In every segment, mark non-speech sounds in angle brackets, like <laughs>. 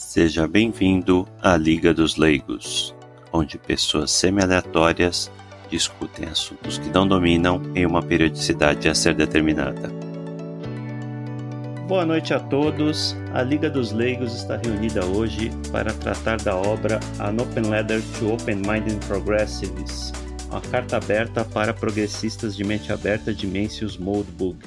Seja bem-vindo à Liga dos Leigos, onde pessoas semi-aleatórias discutem assuntos que não dominam em uma periodicidade a ser determinada. Boa noite a todos. A Liga dos Leigos está reunida hoje para tratar da obra An Open Letter to Open-Minded Progressives, uma carta aberta para progressistas de mente aberta de Mencius Moldbug,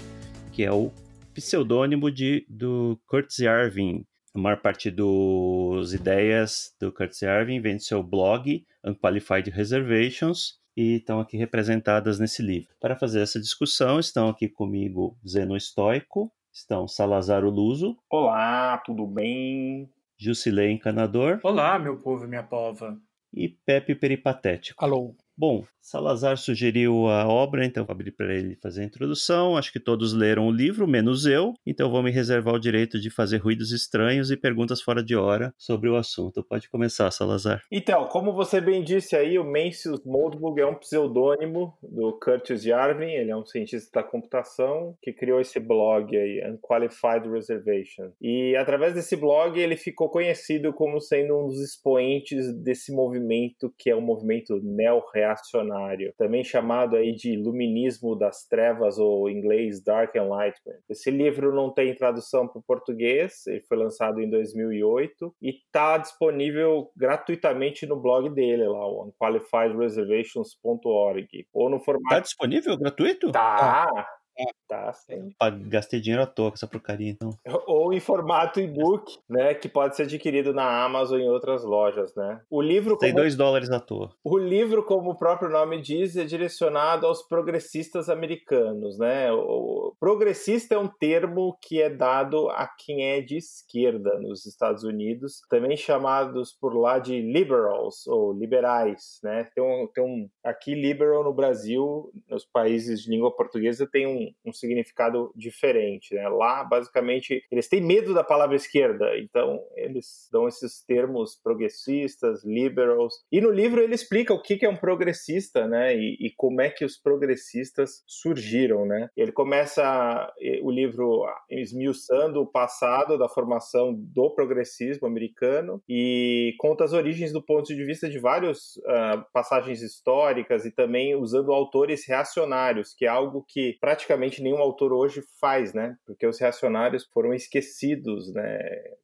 que é o pseudônimo de, do Curtis Yarvin, a maior parte das ideias do Curtis Yarvin vem do seu blog, Unqualified Reservations, e estão aqui representadas nesse livro. Para fazer essa discussão, estão aqui comigo Zeno Estoico, estão Salazar Luso. Olá, tudo bem? Jusilei Encanador. Olá, meu povo e minha pova. E Pepe Peripatético. Alô. Bom, Salazar sugeriu a obra, então vou abrir para ele fazer a introdução. Acho que todos leram o livro, menos eu, então vou me reservar o direito de fazer ruídos estranhos e perguntas fora de hora sobre o assunto. Pode começar, Salazar. Então, como você bem disse aí, o Mencius Moldbug é um pseudônimo do Curtis Yarvin, ele é um cientista da computação que criou esse blog aí, Unqualified Reservation. E através desse blog ele ficou conhecido como sendo um dos expoentes desse movimento que é o movimento neo-reacionário, também chamado aí de Iluminismo das Trevas ou em inglês Dark Enlightenment. Esse livro não tem tradução para o português, ele foi lançado em 2008 e está disponível gratuitamente no blog dele lá, o unqualifiedreservations.org, ou no formato Tá disponível gratuito? Tá. Tá, sim. Gastei dinheiro à toa com essa porcaria, então. Ou em formato e-book, né? Que pode ser adquirido na Amazon e em outras lojas, né? O livro. Tem como- dois dólares à toa. O livro, como o próprio nome diz, é direcionado aos progressistas americanos, né? O progressista é um termo que é dado a quem é de esquerda nos Estados Unidos, também chamados por lá de liberals ou liberais, né? Tem um, tem um aqui liberal no Brasil, nos países de língua portuguesa tem um, um significado diferente, né? Lá, basicamente, eles têm medo da palavra esquerda, então eles dão esses termos progressistas, liberals. E no livro ele explica o que que é um progressista, né? E, e como é que os progressistas surgiram, né? Ele começa o livro esmiuçando o passado da formação do progressismo americano e conta as origens do ponto de vista de várias passagens históricas e também usando autores reacionários, que é algo que praticamente nenhum autor hoje faz, né? Porque os reacionários foram esquecidos, né?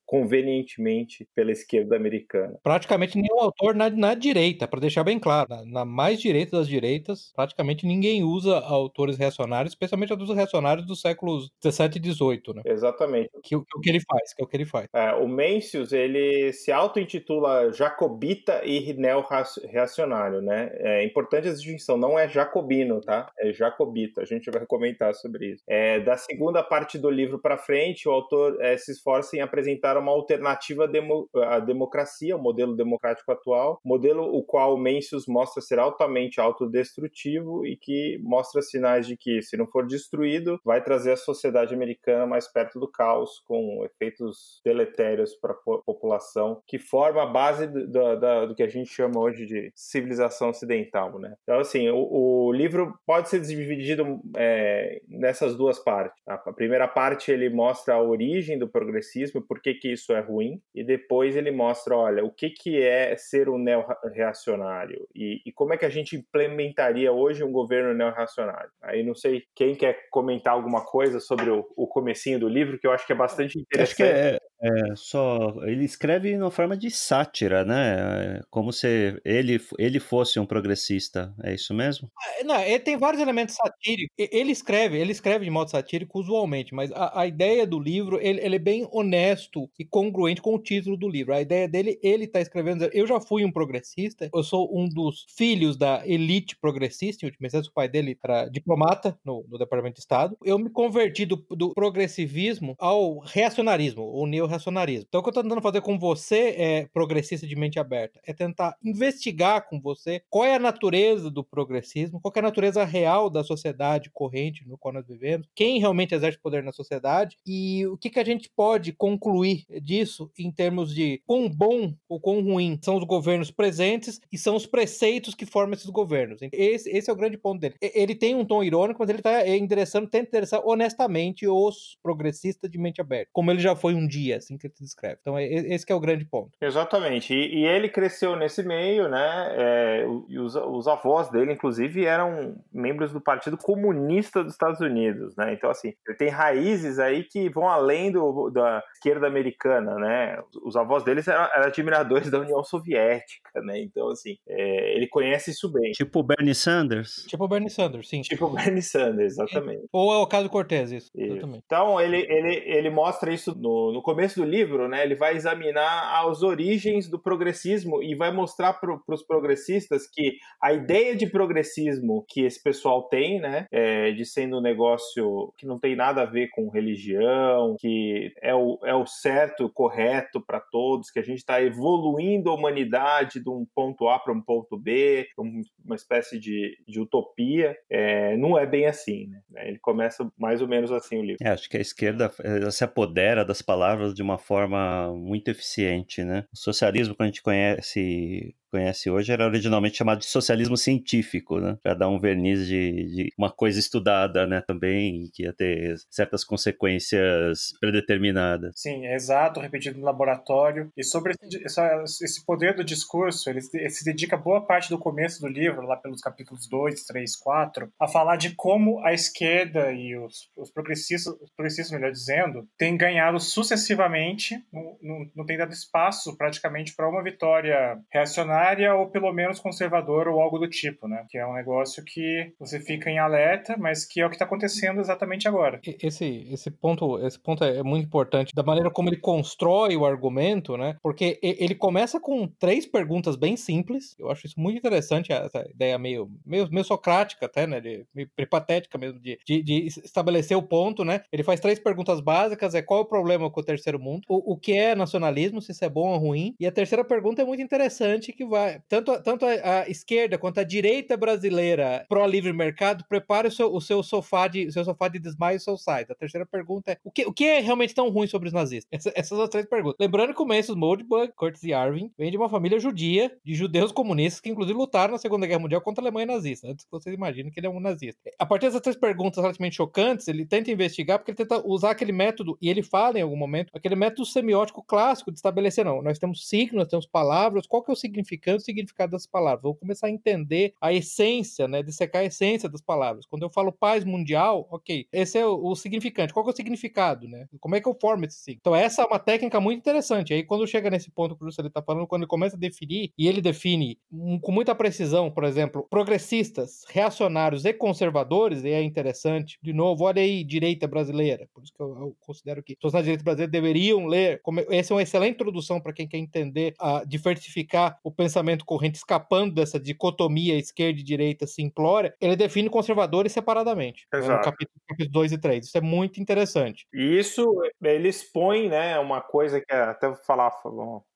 Convenientemente pela esquerda americana. Praticamente nenhum autor na, na direita, para deixar bem claro. Na, na mais direita das direitas, praticamente ninguém usa autores reacionários, especialmente autores reacionários dos séculos 17 e 18, né? Exatamente. Que, o- que que ele faz, que é o que ele faz. É, o Mencius, ele se auto-intitula jacobita e neo-reacionário, né? É importante essa distinção, não é jacobino, tá? É jacobita, a gente vai comentar sobre isso. É, da segunda parte do livro para frente, o autor é, se esforça em apresentar uma alternativa à demo- à democracia, o modelo democrático atual, modelo o qual Mencius mostra ser altamente autodestrutivo e que mostra sinais de que, se não for destruído, vai trazer a sociedade americana mais perto do caos, com efeitos deletérios para a população, que forma a base do, da- do que a gente chama hoje de civilização ocidental. Né? Então, assim, o, o livro pode ser dividido é, nessas duas partes. A, a primeira parte ele mostra a origem do progressismo, por que, que isso é ruim, e depois ele mostra, olha, o que, que é ser um neo-reacionário e, e como é que a gente implementaria hoje um governo neo-reacionário. Aí não sei quem quer comentar alguma coisa sobre o, o comecinho do livro, que eu acho que é bastante Acho que interessante. é, é só. Ele escreve na forma de sátira, né? É Como se ele, ele fosse um progressista. É isso mesmo? Ah, Não, ele tem vários elementos satíricos. Ele escreve, ele escreve de modo satírico usualmente, mas a, a ideia do livro, ele, ele é bem honesto e congruente com o título do livro. A ideia dele, ele tá escrevendo, eu já fui um progressista, eu sou um dos filhos da elite progressista, em última instância, o pai dele era diplomata no, no Departamento de Estado. Eu me converti do, do progressivismo ao reacionarismo, ou neo-reacionarismo. Então, o que eu tô tentando fazer com você, é progressista de mente aberta, é tentar investigar com você qual é a natureza do progressismo, qual é a natureza real da sociedade corrente no qual nós vivemos, quem realmente exerce poder na sociedade e o que, que a gente pode concluir disso em termos de quão bom ou quão ruim são os governos presentes e são os preceitos que formam esses governos. Esse, esse é o grande ponto dele. Ele tem um tom irônico, mas ele está endereçando, tenta endereçar honestamente os progressistas de mente aberta, como ele já foi um dia. Assim que ele se descreve. Então, é, esse que é o grande ponto. Exatamente. E, e ele cresceu nesse meio, né? É, e os, os avós dele, inclusive, eram membros do Partido Comunista dos Estados Unidos, né? Então, assim, ele tem raízes aí que vão além do, da esquerda americana, né? Os avós deles eram, eram admiradores da União Soviética, né? Então, assim, é, ele conhece isso bem. Tipo Bernie Sanders? Tipo Bernie Sanders, sim. Tipo Bernie Sanders, exatamente. Ou é o caso Cortez, isso. Isso. Exatamente. Então, ele, ele, ele mostra isso no, no começo do livro, né? Ele vai examinar as origens do progressismo e vai mostrar para os progressistas que a ideia de progressismo que esse pessoal tem, né? É, de sendo um negócio que não tem nada a ver com religião, que é o, é o certo, correto para todos, que a gente está evoluindo a humanidade de um ponto A para um ponto B, uma espécie de, de utopia, é, não é bem assim, né? Ele começa mais ou menos assim o livro. É, acho que a esquerda se apodera das palavras de uma forma muito eficiente, né? O socialismo, que a gente conhece conhece hoje era originalmente chamado de socialismo científico, né? Para dar um verniz de, de, uma coisa estudada, né? Também que ia ter certas consequências predeterminadas. Sim, é exato, repetido no laboratório. E sobre esse poder do discurso, ele, ele se dedica boa parte do começo do livro, lá pelos capítulos 2, 3, 4, a falar de como a esquerda e os, os progressistas, os progressistas, melhor dizendo, têm ganhado sucessivamente, não, não, não tem dado espaço praticamente para uma vitória reacionária reacionária ou pelo menos conservadora ou algo do tipo, né? Que é um negócio que você fica em alerta, mas que é o que está acontecendo exatamente agora. Esse, esse ponto, esse ponto é muito importante da maneira como ele constrói o argumento, né? Porque ele começa com três perguntas bem simples. Eu acho isso muito interessante, essa ideia meio, meio, meio socrática até, né? De, meio patética mesmo, de, de, de, estabelecer o ponto, né? Ele faz três perguntas básicas, é qual é o problema com o terceiro mundo, o, o que é nacionalismo, se isso é bom ou ruim, e a terceira pergunta é muito interessante, que vai. Tanto, tanto a, a esquerda quanto a direita brasileira pró-livre mercado, prepare o seu, o seu sofá de seu sofá de desmaio e seu site. A terceira pergunta é: o que, o que é realmente tão ruim sobre os nazistas? Essa, essas são as três perguntas. Lembrando que o Mendes Moldbug, Curtis e Arvin, vem de uma família judia, de judeus comunistas, que inclusive lutaram na Segunda Guerra Mundial contra a Alemanha nazista. Antes que vocês imaginem que ele é um nazista. A partir dessas três perguntas relativamente chocantes, ele tenta investigar, porque ele tenta usar aquele método, e ele fala em algum momento, aquele método semiótico clássico de estabelecer, não, nós temos signos, nós temos palavras, qual que é o significado o significado das palavras. Vou começar a entender a essência, né? Dissecar a essência das palavras. Quando eu falo paz mundial, ok, esse é o, o significante. Qual é o significado, né? Como é que eu formo esse signo? Então, essa é uma técnica muito interessante. Aí, quando chega nesse ponto que o Juscelino está falando, quando ele começa a definir, e ele define um, com muita precisão, por exemplo, progressistas, reacionários e conservadores, e é interessante. De novo, olha aí, direita brasileira. Por isso que eu, eu considero que pessoas na direita brasileira deveriam ler. Como, essa é uma excelente introdução para quem quer entender, a diversificar o pensamento pensamento corrente escapando dessa dicotomia esquerda e direita simplória, ele define conservadores separadamente. Exato. No capítulo, capítulo 2 e 3. Isso é muito interessante. E isso, ele expõe, né, uma coisa que até vou falar,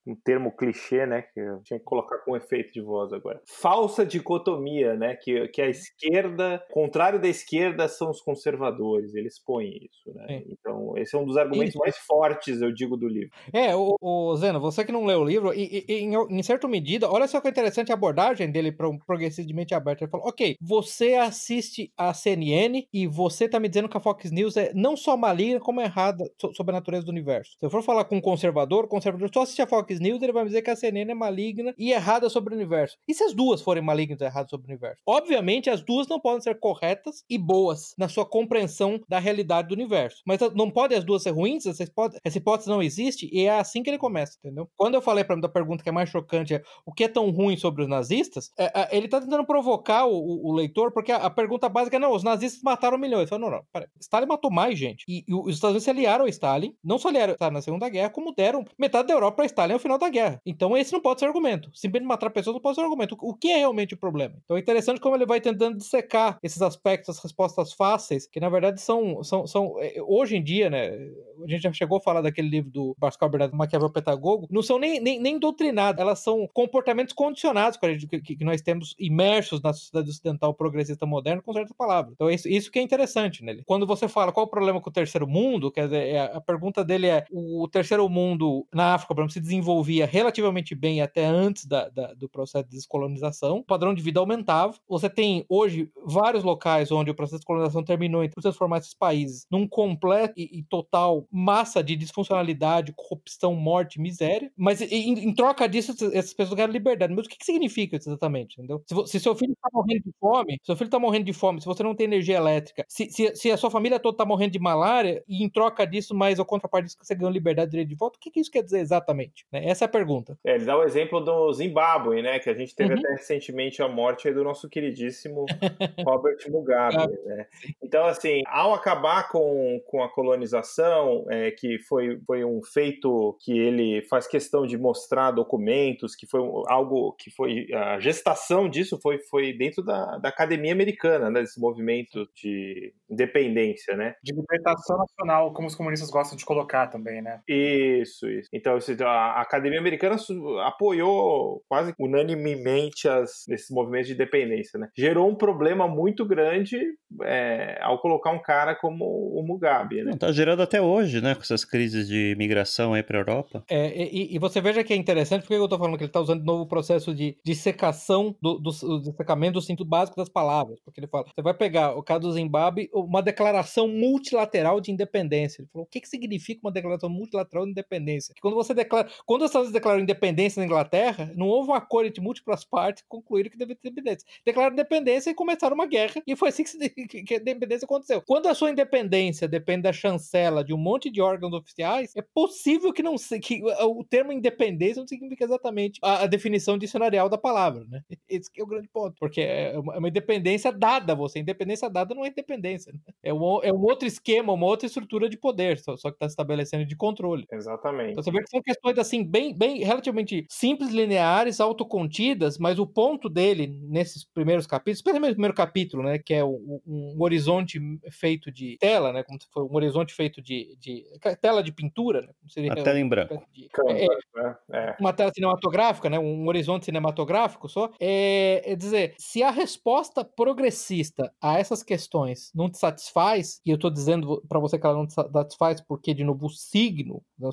um termo clichê, né, que eu tinha que colocar com efeito de voz agora. Falsa dicotomia, né, que, que a esquerda, contrário da esquerda, são os conservadores, eles põem isso, né. É. Então, esse é um dos argumentos mais fortes, eu digo, do livro. É, o, o Zeno, você que não leu o livro, e, e, em, em certa medida, olha só que interessante a abordagem dele para um progressivamente aberto. Ele falou, ok, você assiste a CNN e você tá me dizendo que a Fox News é não só maligna, como errada sobre a natureza do universo. Se eu for falar com um conservador, o conservador só assiste a Fox Ele vai dizer que a CNN é maligna e errada sobre o universo. E se as duas forem malignas e erradas sobre o universo? Obviamente, as duas não podem ser corretas e boas na sua compreensão da realidade do universo. Mas não podem as duas ser ruins? Essa hipótese, essa hipótese não existe e é assim que ele começa, entendeu? Quando eu falei para mim da pergunta que é mais chocante é o que é tão ruim sobre os nazistas, é, é, ele tá tentando provocar o, o, o leitor, porque a, a, pergunta básica é: não, os nazistas mataram milhões. Falo, não, não, peraí. Stalin matou mais gente. E, e, os Estados Unidos se aliaram a Stalin, não só aliaram na Segunda Guerra, como deram metade da Europa para Stalin final da guerra. Então esse não pode ser argumento. Simplesmente matar pessoas não pode ser argumento. O que é realmente o problema? Então é interessante como ele vai tentando dissecar esses aspectos, as respostas fáceis, que na verdade são, são, são é, hoje em dia, né? A gente já chegou a falar daquele livro do Pascal Bernardo Maquiavel Petagogo, não são nem, nem, nem doutrinadas, elas são comportamentos condicionados que, que, que, nós temos imersos na sociedade ocidental progressista moderna com certas palavras. Então isso, isso que é interessante nele. Quando você fala qual o problema com o terceiro mundo, quer dizer, é, a pergunta dele é o terceiro mundo na África, por exemplo, se desenvolvia relativamente bem até antes da, da, do processo de descolonização, o padrão de vida aumentava. Você tem hoje vários locais onde o processo de descolonização terminou e transformar esses países num completo e, e total massa de disfuncionalidade, corrupção, morte, miséria, mas em, em troca disso, essas pessoas ganham liberdade. Mas o que, que significa isso exatamente? Entendeu? Se, se, seu filho tá morrendo de fome, seu filho tá morrendo de fome, se você não tem energia elétrica, se, se, se a sua família toda tá morrendo de malária, e em troca disso, mais ou contraparte disso, você ganhou liberdade direito de voto, o que, que isso quer dizer exatamente? Né? Essa é a pergunta. É, ele dá o exemplo do Zimbábue, né? Que a gente teve uhum. até recentemente a morte do nosso queridíssimo <laughs> Robert Mugabe, né? Então, assim, ao acabar com, com a colonização, é, que foi, foi um feito que ele faz questão de mostrar documentos, que foi algo que foi. A gestação disso foi, foi dentro da, da academia americana, né? Desse movimento de independência, né? De libertação nacional, como os comunistas gostam de colocar também, né? Isso, isso. Então, a academia americana apoiou quase unanimemente as, esses movimentos de independência, né? Gerou um problema muito grande é, ao colocar um cara como o Mugabe, né? Tá gerando até hoje, né? Com essas crises de migração aí para Europa. É, e, e, você veja que é interessante, porque eu tô falando que ele tá usando de novo o processo de dissecação do, do, do dissecamento do cinto básico das palavras, porque ele fala, você vai pegar o caso do Zimbábue, uma declaração multilateral de independência. Ele falou, o que, que significa uma declaração multilateral de independência? Que quando você declara, quando os Estados Unidos declararam independência na Inglaterra, não houve um acordo entre múltiplas partes que concluíram que devia ter independência. Declararam independência e começaram uma guerra, e foi assim que, se, <laughs> que a independência aconteceu. Quando a sua independência depende da chancela de um monte de órgãos oficiais, é possível que não se, que o termo independência não significa exatamente a, a definição dicionarial da palavra, né? <laughs> Esse é o grande ponto, porque é uma, é uma independência dada a você. Independência dada não é independência, né? é, um, é um outro esquema, uma outra estrutura de poder, só, só que está estabelecendo de controle. Exatamente. Então você vê que são questões assim bem, bem relativamente simples, lineares, autocontidas, mas o ponto dele nesses primeiros capítulos, especialmente no primeiro capítulo, né, que é o, um horizonte feito de tela, né, como se fosse um horizonte feito de, de tela de pintura, né, seria, a tela em branco. De, é, né? é, uma tela cinematográfica, né, um horizonte cinematográfico só. É, é dizer, se a resposta progressista a essas questões não te satisfaz, e eu estou dizendo para você que ela não te satisfaz porque, de novo, o signo, o,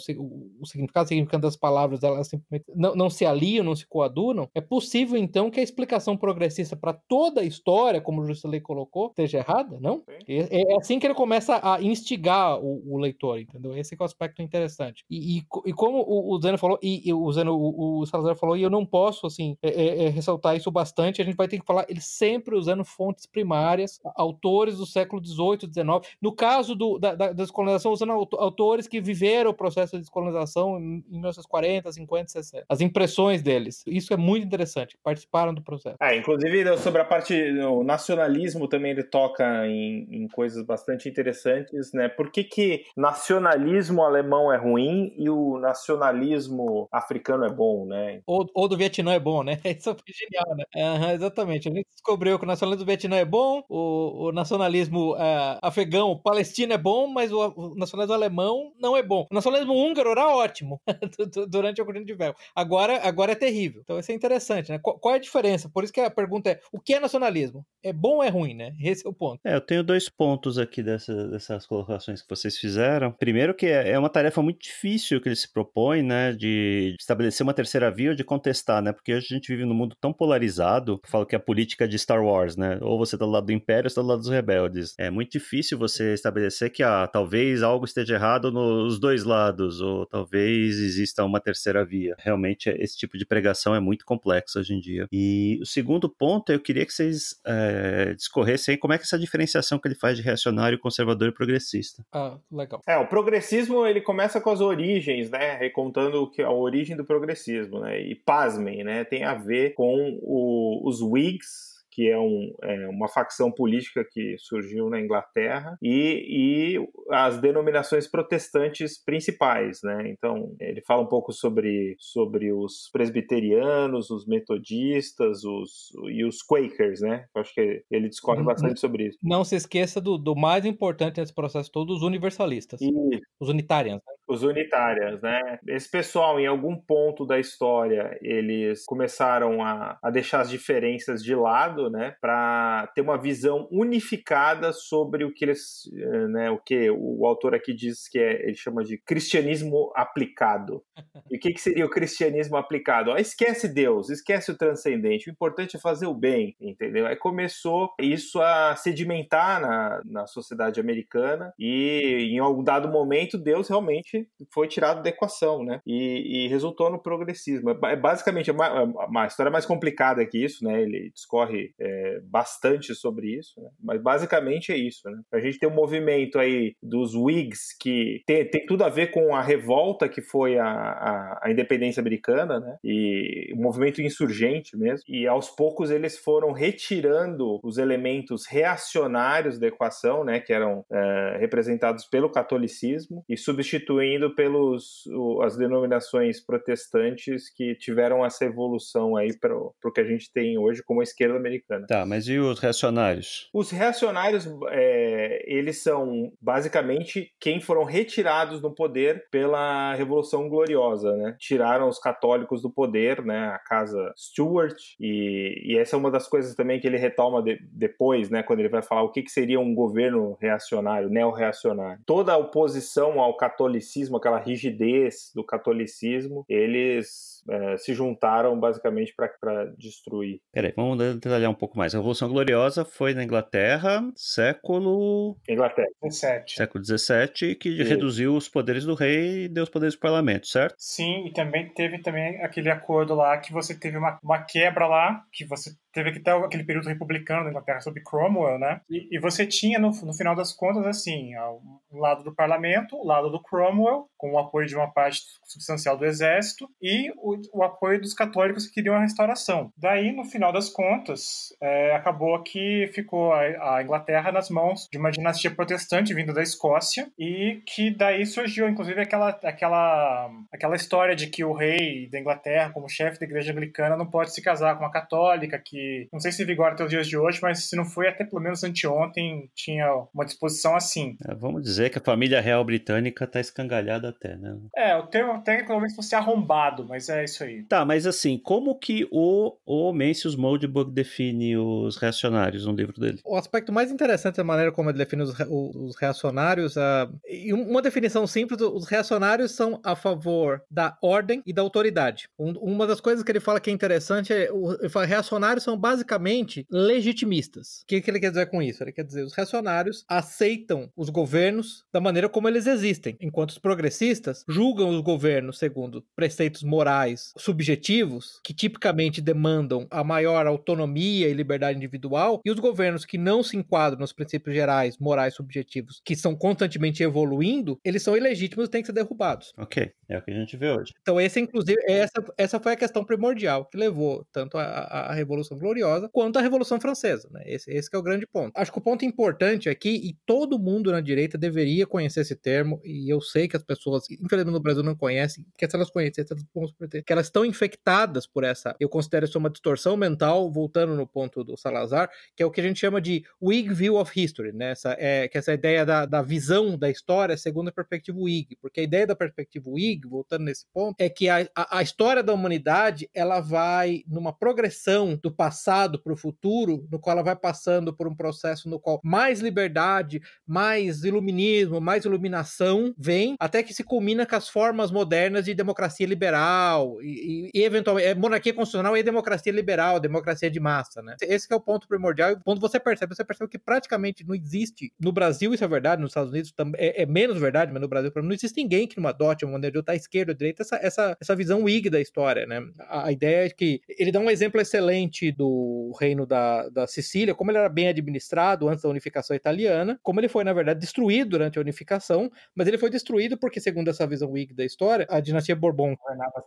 o significado, o significado das palavras, elas simplesmente não, não se aliam, não se coadunam, é possível, então, que a explicação progressista para toda a história, como o Juscelino colocou, esteja errada, não? É, é, assim que ele começa a instigar o, o leitor, entendeu? Esse é o aspecto interessante. E, e, e como o, o Zeno falou, e, e o Zeno, o, o, Salazar falou, e eu não posso, assim, é, é, é, ressaltar isso bastante, a gente vai ter que falar, ele sempre usando fontes primárias, autores do século XVIII, XIX. No caso do, da, da descolonização, usando autores que viveram o processo de descolonização em, em 1940, 50, 60. As impressões deles. Isso é muito interessante, participaram do processo. É, inclusive sobre a parte do nacionalismo também ele toca em, em coisas bastante interessantes, né? Por que, que nacionalismo alemão é ruim e o nacionalismo africano é bom, né? Ou, ou do Vietnã é bom, né? <laughs> Isso foi genial, né? Uhum, exatamente. A gente descobriu que o nacionalismo do Vietnã é bom, o, o nacionalismo uh, afegão, palestino é bom, mas o, o, nacionalismo alemão não é bom. O nacionalismo húngaro era ótimo <laughs> durante o governo de Véu. Agora, agora é terrível. Então isso é interessante, né? Qual, qual, é a diferença? Por isso que a pergunta é: o que é nacionalismo? É bom ou é ruim, né? Esse é o ponto. É, eu tenho dois pontos aqui dessa, dessas colocações que vocês fizeram. Primeiro, que é, é uma tarefa muito difícil que ele se propõe, né? De estabelecer uma terceira via ou de contestar, né? Porque hoje a gente vive num mundo tão polarizado, falo que é a política de Star Wars, né? Ou você tá do lado do Império ou você tá do lado dos rebeldes. É muito difícil você estabelecer que ah, talvez algo esteja errado nos dois lados, ou talvez exista uma terceira via. Realmente, esse tipo de pregação é muito complexo hoje em dia. E o segundo ponto, eu queria que vocês é, discorressem como é que essa diferenciação que ele faz de reacionário, conservador e progressista. Ah, legal. É, o progressismo, ele começa com as origens, né? Recontando que a origem do progressismo, né? E pasmem, né? Tem a ver com o, os Whigs, que é, um, é, uma facção política que surgiu na Inglaterra, e, e as denominações protestantes principais, né? Então, ele fala um pouco sobre, sobre os presbiterianos, os metodistas os, e os Quakers, né? Eu acho que ele discorre bastante sobre isso. Não se esqueça do, do mais importante nesse processo todo, os universalistas. Isso. Os unitários. Né? Os unitários, né? Esse pessoal, em algum ponto da história, eles começaram a, a deixar as diferenças de lado, né, para ter uma visão unificada sobre o que eles, eh, né, o que o autor aqui diz que é, ele chama de cristianismo aplicado. E o que, que seria o cristianismo aplicado? Ah, esquece Deus, esquece o transcendente, o importante é fazer o bem, entendeu? Aí começou isso a sedimentar na, na sociedade americana e em algum dado momento Deus realmente foi tirado da equação, né? E, e resultou no progressismo. É, é basicamente uma, é uma, história mais complicada que isso, né? Ele discorre é, bastante sobre isso, né? mas basicamente é isso, né? A gente tem um movimento aí dos Whigs que tem, tem tudo a ver com a revolta que foi a, a, a independência americana, né? E um movimento insurgente mesmo. E aos poucos eles foram retirando os elementos reacionários da equação, né? Que eram é, representados pelo catolicismo e substituindo pelos o, as denominações protestantes que tiveram essa evolução aí para o que a gente tem hoje como a esquerda americana. Tá, mas e os reacionários? Os reacionários, é, eles são basicamente quem foram retirados do poder pela Revolução Gloriosa, né? Tiraram os católicos do poder, né? A casa Stuart e, e essa é uma das coisas também que ele retoma de, depois, né? Quando ele vai falar o que, que seria um governo reacionário, neo-reacionário. Toda a oposição ao catolicismo, aquela rigidez do catolicismo, eles é, se juntaram basicamente para destruir. Peraí, vamos detalhar um pouco mais. A Revolução Gloriosa foi na Inglaterra, século. Inglaterra. 17. Século XVII, que Sim. reduziu os poderes do rei e deu os poderes do parlamento, certo? Sim, e também teve também aquele acordo lá que você teve uma, uma quebra lá, que você teve que ter aquele período republicano na Inglaterra sob Cromwell, né? E, e você tinha, no, no, final das contas, assim, o lado do parlamento, o lado do Cromwell, com o apoio de uma parte substancial do exército, e o, o apoio dos católicos que queriam a restauração. Daí, no final das contas, é, acabou que ficou a, a, Inglaterra nas mãos de uma dinastia protestante vinda da Escócia, e que daí surgiu, inclusive, aquela, aquela, aquela história de que o rei da Inglaterra, como chefe da igreja anglicana, não pode se casar com uma católica, que não sei se vigora até os dias de hoje, mas se não foi até pelo menos anteontem, tinha uma disposição assim. É, vamos dizer que a família real britânica tá escangalhada até, né? É, o termo técnico talvez fosse arrombado, mas é isso aí. Tá, mas assim, como que o, o Mencius Moldbug define os reacionários no livro dele? O aspecto mais interessante é a maneira como ele define os, os reacionários, uh, e uma definição simples, os reacionários são a favor da ordem e da autoridade. Um, uma das coisas que ele fala que é interessante é, ele fala, reacionários são são basicamente legitimistas. O que, que ele quer dizer com isso? Ele quer dizer os reacionários aceitam os governos da maneira como eles existem, enquanto os progressistas julgam os governos segundo preceitos morais subjetivos, que tipicamente demandam a maior autonomia e liberdade individual, e os governos que não se enquadram nos princípios gerais morais subjetivos, que são constantemente evoluindo, eles são ilegítimos e têm que ser derrubados. Ok, é o que a gente vê hoje. Então, esse, inclusive, essa, essa foi a questão primordial que levou tanto a, a Revolução Gloriosa, quanto a Revolução Francesa. Né? Esse, esse é o grande ponto. Acho que o ponto importante aqui, e todo mundo na direita deveria conhecer esse termo, e eu sei que as pessoas, infelizmente no Brasil, não conhecem, que se elas conhecessem, elas que elas estão infectadas por essa, eu considero isso uma distorção mental, voltando no ponto do Salazar, que é o que a gente chama de Whig View of History, né? Essa, é, que é essa ideia da, da visão da história segundo a perspectiva Whig, porque a ideia da perspectiva Whig, voltando nesse ponto, é que a, a, a história da humanidade, ela vai numa progressão do passado passado para o futuro, no qual ela vai passando por um processo no qual mais liberdade, mais iluminismo, mais iluminação vem, até que se culmina com as formas modernas de democracia liberal e, e, e eventualmente é monarquia constitucional e democracia liberal, democracia de massa, né? Esse é o ponto primordial. Quando você percebe, você percebe que praticamente não existe no Brasil isso é verdade, nos Estados Unidos também é, é menos verdade, mas no Brasil não existe ninguém que não adote uma maneira de estar esquerda ou direita essa, essa, essa visão Whig da história, né? A, a ideia é que ele dá um exemplo excelente do reino da, da Sicília, como ele era bem administrado antes da unificação italiana, como ele foi, na verdade, destruído durante a unificação, mas ele foi destruído porque, segundo essa visão Whig da história, a dinastia Bourbon governava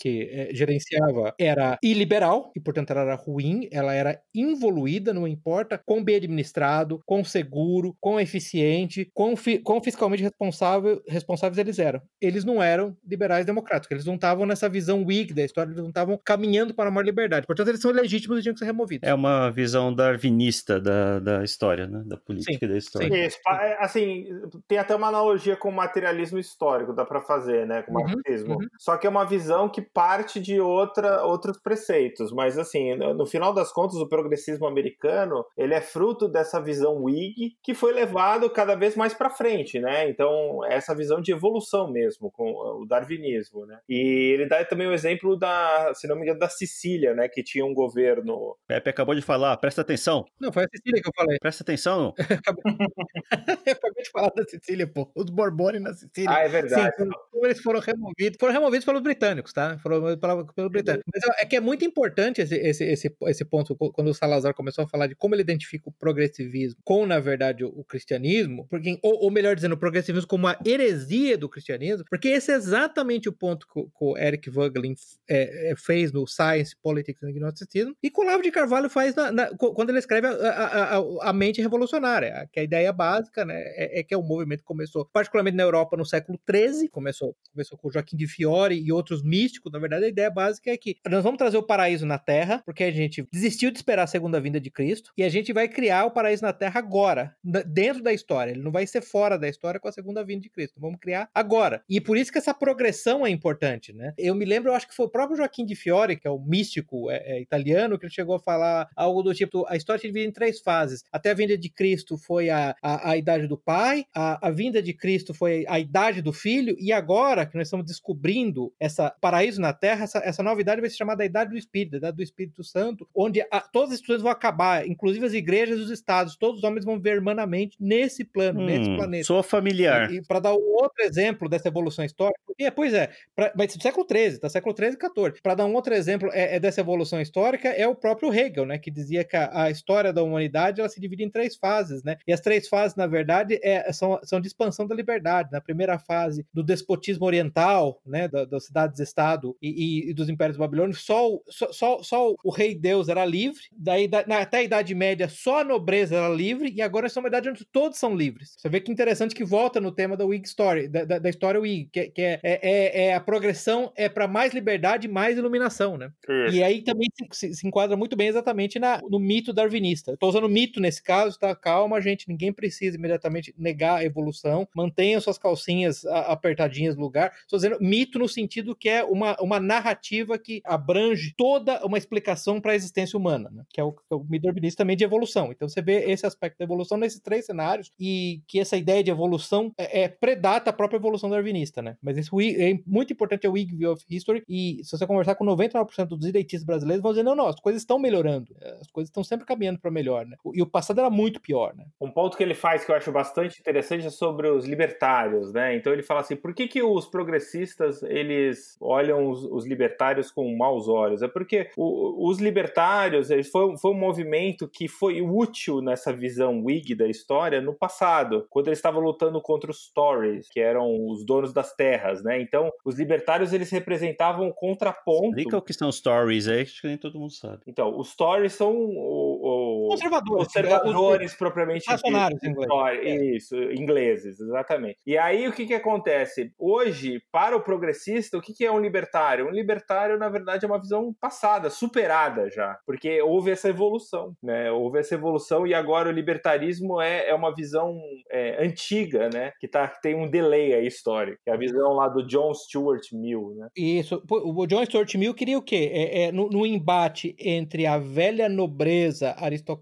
que é, gerenciava era iliberal e, portanto, ela era ruim, ela era involuída, não importa quão bem administrado, quão seguro, quão eficiente, quão, fi, quão fiscalmente responsável, responsáveis eles eram. Eles não eram liberais democráticos, eles não estavam nessa visão Whig da história, eles não estavam caminhando para a maior liberdade. Portanto, eles são ilegítimos e tinham que ser removidos. É uma visão darwinista da, da história, né? da política sim, da história. Sim, Isso, assim, tem até uma analogia com o materialismo histórico, dá para fazer, né, com o uhum, marxismo. Uhum. Só que é uma visão visão que parte de outra, outros preceitos, mas assim, no final das contas, o progressismo americano, ele é fruto dessa visão Whig que foi levado cada vez mais para frente, né? Então, essa visão de evolução mesmo, com o darwinismo, né? E ele dá também o exemplo da, se não me engano, da Sicília, né? Que tinha um governo... Pepe acabou de falar, presta atenção. Não, foi a Sicília que eu falei. Presta atenção. <laughs> <laughs> eu acabei de falar da Sicília, pô. Os Borbone na Sicília. Ah, é verdade. Sim, eles foram removidos. Foram removidos pelos britânicos, tá? Foram removidos pelos britânicos. Mas é que é muito importante esse, esse, esse, esse ponto, quando o Salazar começou a falar de como ele identifica o progressivismo com, na verdade, o, cristianismo, porque, ou, ou, melhor dizendo, o progressivismo como a heresia do cristianismo, porque esse é exatamente o ponto que, que o Eric Vogelin é, é, fez no Science, Politics and Gnosticism, e que o Lavo de Carvalho faz na, na, quando ele escreve a, a, a, a, mente revolucionária, que a ideia básica né, é, é que é um movimento que começou, particularmente na Europa, no século XIII, começou, começou com Joaquim de Fiore e outros místicos, na verdade, a ideia básica é que nós vamos trazer o paraíso na Terra, porque a gente desistiu de esperar a segunda vinda de Cristo, e a gente vai criar o paraíso na Terra agora, dentro da história. Ele não vai ser fora da história com a segunda vinda de Cristo. Vamos criar agora. E por isso que essa progressão é importante, né? Eu me lembro, eu acho que foi o próprio Joaquim de Fiore, que é o místico é, é, italiano, que ele chegou a falar algo do tipo: a história se divide em três fases. Até a vinda de Cristo foi a, a, a idade do pai, a, a vinda de Cristo foi a idade do filho, e agora que nós estamos descobrindo essa paraíso na Terra, essa, essa nova idade vai se chamar da idade do Espírito, da idade do Espírito Santo, onde a, todas as instituições vão acabar, inclusive as igrejas e os estados, todos os homens vão viver hermanamente nesse plano, hum, nesse planeta. Sou familiar. E, e para dar um outro exemplo dessa evolução histórica, é, pois é, pra, mas do século XIII, tá? Século XIII e XIV. Para dar um outro exemplo é, é, dessa evolução histórica, é o próprio Hegel, né? Que dizia que a, a, história da humanidade ela se divide em três fases, né? E as três fases, na verdade, é, são, são de expansão da liberdade. Na primeira fase, do despotismo oriental, né? Da, das cidades-estado e, e, e, dos impérios babilônicos, só, o, só, só, só o rei Deus era livre. Daí, da, na, até a Idade Média, só a nobreza era livre. E agora é uma idade onde todos são livres. Você vê que interessante que volta no tema da Whig Story, da, da, da história Whig, que, que é, é, é, a progressão é para mais liberdade e mais iluminação, né? E aí também se, se, enquadra muito bem exatamente na, no mito darwinista. Estou usando mito nesse caso, tá? Calma, gente, ninguém precisa imediatamente negar a evolução, mantenha suas calcinhas apertadinhas no lugar. Estou dizendo mito no sentido que é uma, uma narrativa que abrange toda uma explicação para a existência humana, né? Que é o, é o mito darwinista também de evolução. Então você vê esse aspecto da evolução nesses três cenários e que essa ideia de evolução é, é predata a própria evolução darwinista, né? Mas isso é muito importante é o Wig View of History e se você conversar com 99% dos direitistas brasileiros vão dizer não, não, as coisas estão melhorando, as coisas estão sempre caminhando para melhor, né? E o passado era muito pior, né? Um ponto que ele faz que eu acho bastante interessante é sobre os libertários, né? Então ele fala assim, por que que os progressistas eles olham os, os libertários com maus olhos? É porque o, os libertários eles foi, foi um movimento que foi útil nessa visão Whig da história no passado, quando eles estavam lutando contra os Tories, que eram os donos das terras, né? Então, os libertários eles representavam o contraponto. Explica o que são os Tories aí, que nem todo mundo sabe. Então, os Tories são o, o conservadores, conservadores propriamente ditos. Ingleses. É. Isso, ingleses, exatamente. E aí o que que acontece? Hoje, para o progressista, o que que é um libertário? Um libertário, na verdade, é uma visão passada, superada já, porque houve essa evolução, né? Houve essa evolução e agora o libertarismo é, é uma visão é, antiga, né? Que, tá, que tem um delay aí histórico, é a visão lá do John Stuart Mill, né? Isso. O John Stuart Mill queria o quê? É, é no, no, embate entre a velha nobreza aristocrática,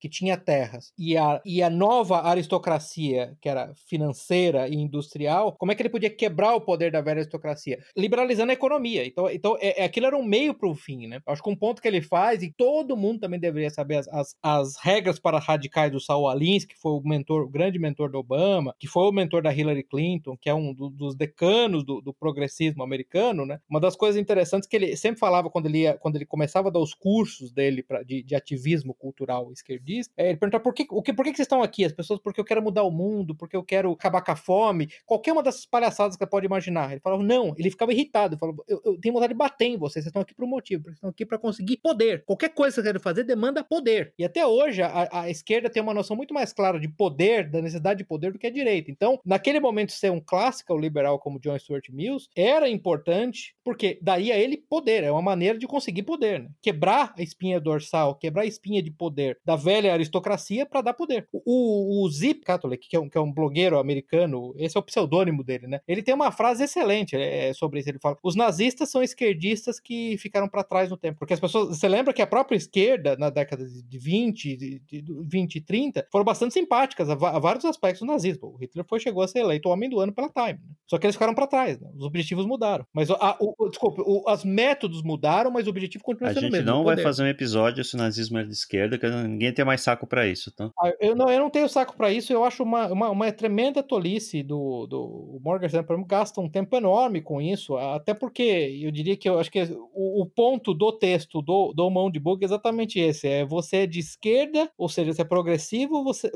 que tinha terras, e a, e a nova aristocracia, que era financeira e industrial, como é que ele podia quebrar o poder da velha aristocracia? Liberalizando a economia. Então, então é, é aquilo era um meio para o fim, né? Acho que um ponto que ele faz, e todo mundo também deveria saber as, as, as regras para radicais do Saul Alinsky, que foi o mentor, o grande mentor do Obama, que foi o mentor da Hillary Clinton, que é um do, dos decanos do, do, progressismo americano, né? Uma das coisas interessantes que ele sempre falava quando ele, ia, quando ele começava a dar os cursos dele pra, de, de ativismo cultural esquerdista, é, ele perguntava por que, o que, por que vocês estão aqui? As pessoas, porque eu quero mudar o mundo, porque eu quero acabar com a fome, qualquer uma dessas palhaçadas que você pode imaginar. Ele falava, não, ele ficava irritado, falava, eu, eu tenho vontade de bater em vocês, vocês estão aqui por um motivo, vocês estão aqui para conseguir poder. Qualquer coisa que vocês querem fazer demanda poder. E até hoje a, a esquerda tem uma noção muito mais clara de poder, da necessidade de poder do que a direita. Então, naquele momento, ser um clássico liberal como John Stuart Mills era importante, porque daria a ele poder, é uma maneira de conseguir poder, né? Quebrar a espinha dorsal, quebrar a espinha de poder poder da velha aristocracia para dar poder. O, o, Zip Catholic, que é, um, que é um blogueiro americano, esse é o pseudônimo dele, né? Ele tem uma frase excelente é, sobre isso. Ele fala: os nazistas são esquerdistas que ficaram para trás no tempo. Porque as pessoas. Você lembra que a própria esquerda, na década de 20, de, de 20 e 30, foram bastante simpáticas a, a, vários aspectos do nazismo. O Hitler foi, chegou a ser eleito o homem do ano pela Time. Né? Só que eles ficaram para trás, né? os objetivos mudaram. Mas, a, o, desculpa, os métodos mudaram, mas o objetivo continua sendo o mesmo. A gente não vai fazer um episódio se o nazismo é de esquerda, que ninguém tem mais saco para isso. Tá? Eu, não, eu não tenho saco para isso, eu acho uma, uma, uma, tremenda tolice do, do Morgan Stanley, gasta um tempo enorme com isso, até porque eu diria que eu acho que o, o ponto do texto do, do Mão de Bug é exatamente esse, é você é de esquerda, ou seja, você é progressivo, você,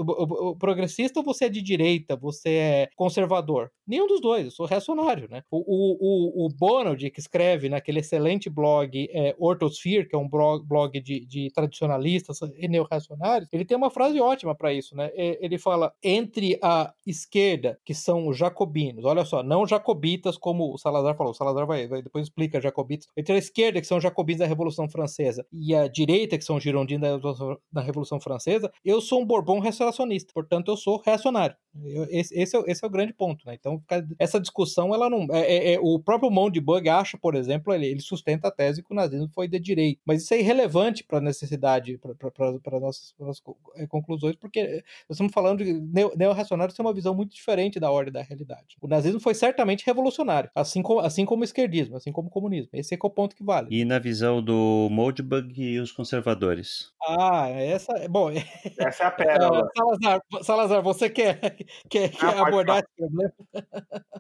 progressista ou você é de direita, você é conservador? Nenhum dos dois, eu sou reacionário, né? O, o, o, Bonald, que escreve naquele excelente blog é, Orthosphere, que é um blog, blog de, de tradicionalistas e neo-reacionários, ele tem uma frase ótima para isso, né? Ele fala, entre a esquerda, que são os jacobinos, olha só, não jacobitas como o Salazar falou, o Salazar vai, vai depois explica jacobitas, entre a esquerda, que são jacobinos da Revolução Francesa, e a direita, que são girondinos da, da Revolução Francesa, eu sou um Bourbon restauracionista, portanto eu sou reacionário. Eu, esse, esse, é, esse é o grande ponto, né? Então, essa discussão, ela não. É, é, é o próprio Mão de Bug acha, por exemplo, ele, ele, sustenta a tese que o nazismo foi de direito. Mas isso é irrelevante para a necessidade, para nossas, nossas é, conclusões, porque nós estamos falando de neo-reacionários ter uma visão muito diferente da ordem da realidade. O nazismo foi certamente revolucionário, assim como, assim como o esquerdismo, assim como o comunismo. Esse é, é o ponto que vale. E na visão do Moldbug e os conservadores? Ah, essa. Bom. <laughs> Essa é a pérola. Salazar, Salazar, você quer, quer, quer ah, abordar esse problema?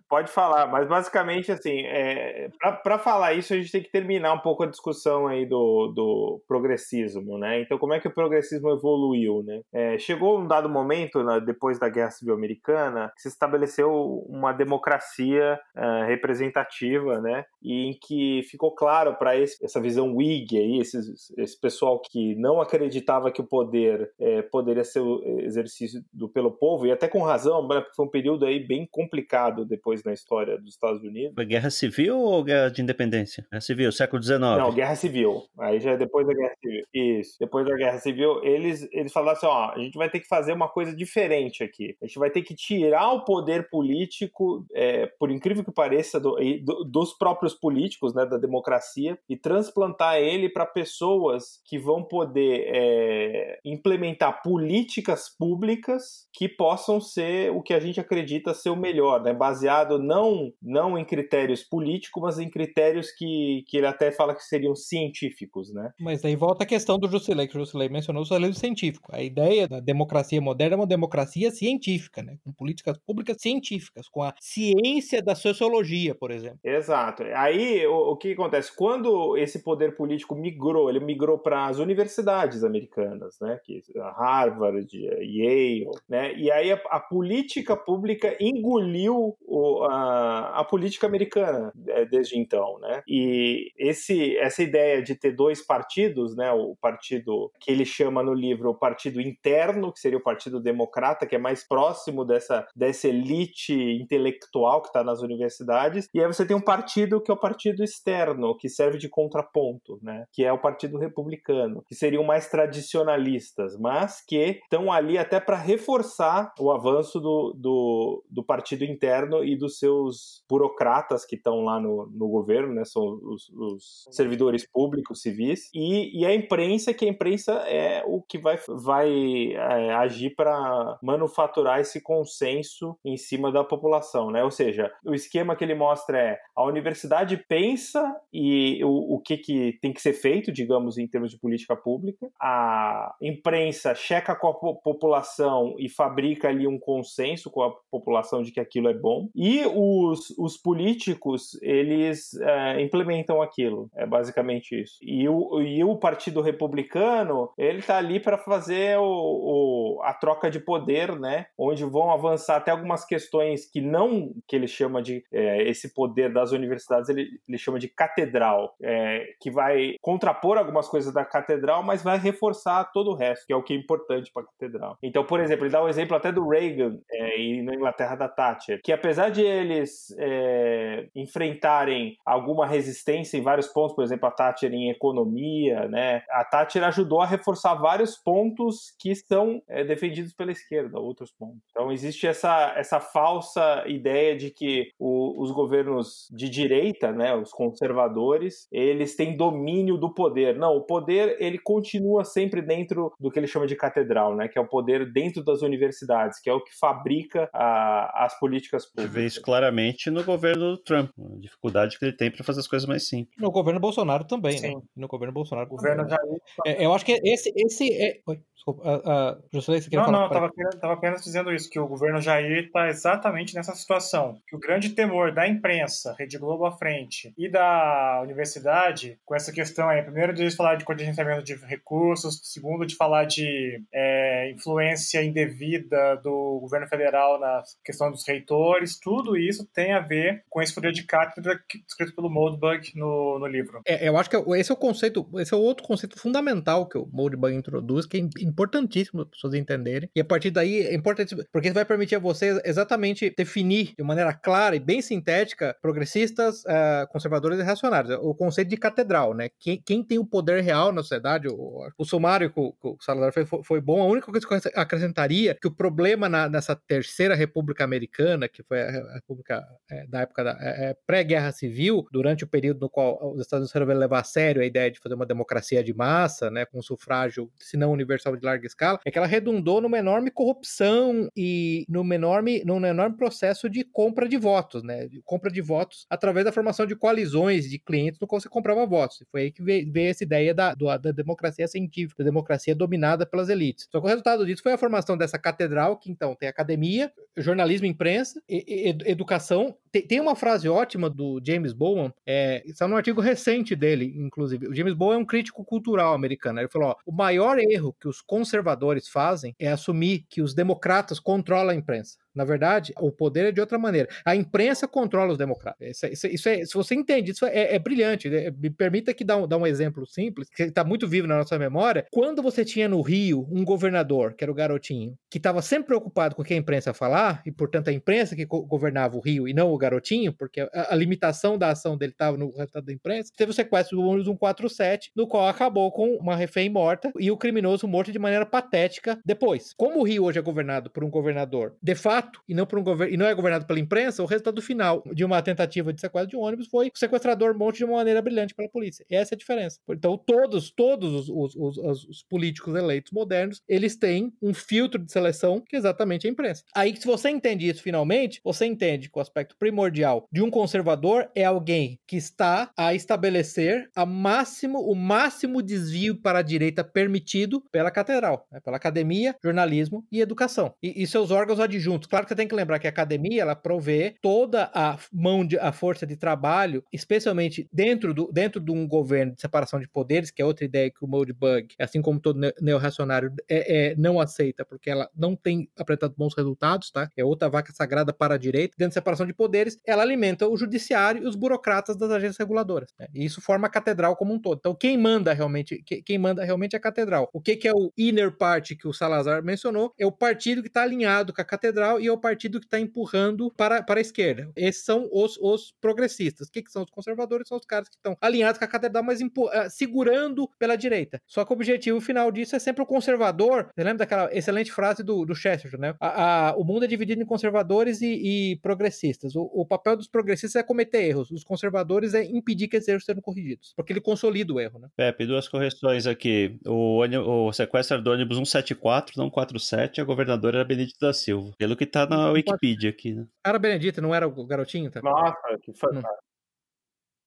Pode falar, mas basicamente, assim, é, para falar isso, a gente tem que terminar um pouco a discussão aí do, do progressismo, né? Então, como é que o progressismo evoluiu, né? É, chegou um dado momento, né, depois da Guerra Civil Americana, que se estabeleceu uma democracia uh, representativa, né? E em que ficou claro para essa visão Whig aí, esse, esse pessoal que não acreditava que o poder é, poderia ser exercício do, pelo povo, e até com razão, né, porque foi um período aí bem complicado depois na história dos Estados Unidos. Foi guerra civil ou guerra de independência? Guerra civil, século XIX. Não, guerra civil. Aí já é depois da guerra civil. Isso. Depois da guerra civil, eles, eles falaram assim: ó, a gente vai ter que fazer uma coisa diferente aqui. A gente vai ter que tirar o poder político, é, por incrível que pareça, do, do, dos próprios políticos, né, da democracia, e transplantar ele para pessoas que vão poder é, implementar políticas públicas que possam ser o que a gente acredita ser o melhor, né? baseado não, não em critérios políticos, mas em critérios que, que ele até fala que seriam científicos. Né? Mas aí volta a questão do Jusilei, que o Jusilei mencionou o socialismo científico. A ideia da democracia moderna é uma democracia científica, né? com políticas públicas científicas, com a ciência da sociologia, por exemplo. Exato. Aí o, o que acontece? Quando esse poder político migrou, ele migrou para as universidades americanas, né? que Harvard, Yale, né? E aí a, a política pública engoliu o, a, a, política americana é, desde então, né? E esse, essa ideia de ter dois partidos, né? O partido que ele chama no livro o partido interno, que seria o Partido Democrata, que é mais próximo dessa, dessa elite intelectual que está nas universidades, e aí você tem um partido que é o partido externo, que serve de contraponto, né? Que é o Partido Republicano, que seriam mais tradicionalistas, mas que estão ali até para reforçar o avanço do, do, do, partido interno e dos seus burocratas que estão lá no, no governo, né? São os, os servidores públicos, civis, e, e, a imprensa, que a imprensa é o que vai, vai é, agir para manufaturar esse consenso em cima da população, né? Ou seja, o esquema que ele mostra é a universidade pensa e o, o que, que tem que ser feito, digamos, em termos de política pública, a imprensa checa com a população e fabrica ali um consenso com a população de que aquilo é bom. E os, os políticos, eles é, implementam aquilo. É basicamente isso. E o, e o Partido Republicano, ele tá ali para fazer o, o, a troca de poder, né? Onde vão avançar até algumas questões que não, que ele chama de é, esse poder das universidades Ele, ele chama de catedral, é, que vai contrapor algumas coisas da catedral, mas vai reforçar todo o resto, que é o que é importante para a catedral. Então, por exemplo, ele dá o um exemplo até do Reagan é, e na Inglaterra da Thatcher, que apesar de eles é, enfrentarem alguma resistência em vários pontos, por exemplo, a Thatcher em economia, né, a Thatcher ajudou a reforçar vários pontos que são é, defendidos pela esquerda, outros pontos. Então, existe essa, essa falsa ideia de que o, os governos de direita, né, os conservadores, eles têm domínio do poder. Não, o poder ele continua sempre dentro do que ele chama de catedral, né, que é o poder dentro das universidades, que é o que fabrica a, as políticas públicas. Você vê isso claramente no governo do Trump, a dificuldade que ele tem para fazer as coisas mais simples. No governo Bolsonaro também, né? Sim. né? No governo Bolsonaro. Governo Jair. É, eu acho que esse, esse é... Oi, desculpa. Uh, uh, você queria não, falar? Não, não, estava apenas, tava apenas dizendo isso, que o governo Jair está exatamente nessa situação. Que o grande temor da imprensa, Rede Globo à frente, e da universidade, com essa questão aí, primeiro de falar de contingenciamento de recursos, segundo de falar de é, influência indevida do governo federal na questão dos reitores, tudo isso tem a ver com esse poder de cátedra escrito pelo Moldbug no, no livro. É, eu acho que esse é o conceito, esse é outro conceito fundamental que o Moldbug introduz, que é importantíssimo as pessoas entenderem, e a partir daí é importante, porque isso vai permitir a você exatamente definir de maneira clara e bem sintética progressistas, conservadores e reacionários. O conceito de catedral, né? Quem, quem tem o poder real na sociedade, o, o sumário que o, que o Salazar fez foi, foi, bom. A única coisa que eu acrescentaria que o problema na, nessa terceira república americana, que foi a república é, da época da é, é, pré-guerra civil, durante o período no qual os Estados Unidos levar a sério a ideia de fazer uma democracia de massa, né, com sufrágio, se não universal de larga escala, é que ela redundou numa enorme corrupção e num enorme, num enorme processo de compra de votos, né, de compra de votos através da formação de coalizões de clientes no qual você comprava votos. Foi aí que veio, essa ideia da, da democracia científica, da democracia dominada pelas elites. Só que o resultado disso foi a formação dessa catedral, que então tem academia, jornalismo, imprensa, e, educação. Tem, uma frase ótima do James Bowen, é, está num artigo recente dele, inclusive. O James Bowen é um crítico cultural americano. Ele falou: ó, o maior erro que os conservadores fazem é assumir que os democratas controlam a imprensa. Na verdade, o poder é de outra maneira. A imprensa controla os democratas. Isso, é, isso, é, isso é, se você entende, isso é, é brilhante. É, me permita que dá um, um exemplo simples, que está muito vivo na nossa memória. Quando você tinha no Rio um governador, que era o garotinho, que estava sempre preocupado com o que a imprensa falar, e portanto a imprensa que governava o Rio e não o garotinho, porque a, a limitação da ação dele estava no resultado da imprensa, teve o sequestro do ônibus 147, no qual acabou com uma refém morta e o criminoso morto de maneira patética depois. Como o Rio hoje é governado por um governador de fato, e não por um governo e não é governado pela imprensa, o resultado final de uma tentativa de sequestro de um ônibus foi o sequestrador monte de uma maneira brilhante pela polícia. Essa é a diferença. Então, todos, todos os, os, os, os políticos eleitos modernos, eles têm um filtro de seleção que é exatamente a imprensa. Aí, se você entende isso finalmente, você entende que o aspecto primordial de um conservador é alguém que está a estabelecer a máximo, o máximo desvio para a direita permitido pela catedral, né? pela academia, jornalismo e educação. E, e seus órgãos adjuntos. Claro que você tem que lembrar que a academia ela provê toda a mão de a força de trabalho, especialmente dentro, do, dentro de um governo de separação de poderes, que é outra ideia que o Moldbug, assim como todo neo-reacionário, é, é, não aceita, porque ela não tem apresentado bons resultados, tá? É outra vaca sagrada para a direita. Dentro de separação de poderes, ela alimenta o judiciário e os burocratas das agências reguladoras. Né? E isso forma a catedral como um todo. Então, quem manda realmente, quem manda realmente é a catedral. O que, que é o inner party que o Salazar mencionou? É o partido que está alinhado com a catedral e é o partido que está empurrando para, para a esquerda. Esses são os, os progressistas. O que, que são os conservadores? São os caras que estão alinhados com a catedral, mas uh, segurando pela direita. Só que o objetivo final disso é sempre o conservador. Você lembra daquela excelente frase do, do Chesterton, né? A, a, o mundo é dividido em conservadores e, e progressistas. O, o, papel dos progressistas é cometer erros. Os conservadores é impedir que esses erros sejam corrigidos. Porque ele consolida o erro, né? Pepe, duas correções aqui. O, o sequestro do ônibus 174, não 47, a governadora era Benedito da Silva. Pelo que tá na Wikipedia aqui, né? Era Benedito, não era o garotinho? Tá? Nossa, que fantástico.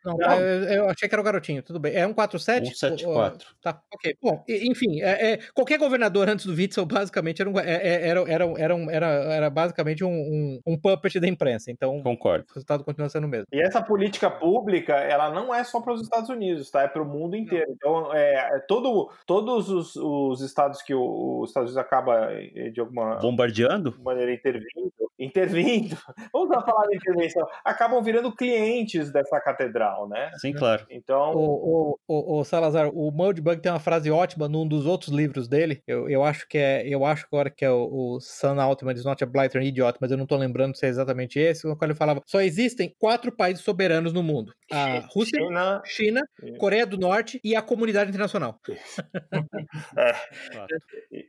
Não, não. Eu, eu, achei que era o garotinho, tudo bem. É 147? 174. Oh, tá, ok. Bom, enfim, é, é, qualquer governador antes do Witzel, <laughs> basicamente, era, um, é, é era, era, era, era, era basicamente um, um, um, puppet da imprensa. Então, Concordo. o resultado continua sendo o mesmo. E essa política pública, ela não é só para os Estados Unidos, tá? É para o mundo inteiro. Então, é, é, todo, todos os, os estados que os Estados Unidos acaba, de alguma Bombardeando? maneira, intervindo, <laughs> intervindo, vamos a palavra intervenção, acabam virando clientes dessa catedral, né? Sim, claro. Então. O, o, o, o Salazar, o Moldbug tem uma frase ótima num dos outros livros dele. Eu, eu acho que é. Eu acho agora que é o, o Sun Altman is not a blighter idiot, mas eu não tô lembrando se é exatamente esse, no qual ele falava: só existem quatro países soberanos no mundo: a Rússia, China, China Coreia do Norte e a comunidade internacional. <laughs> é.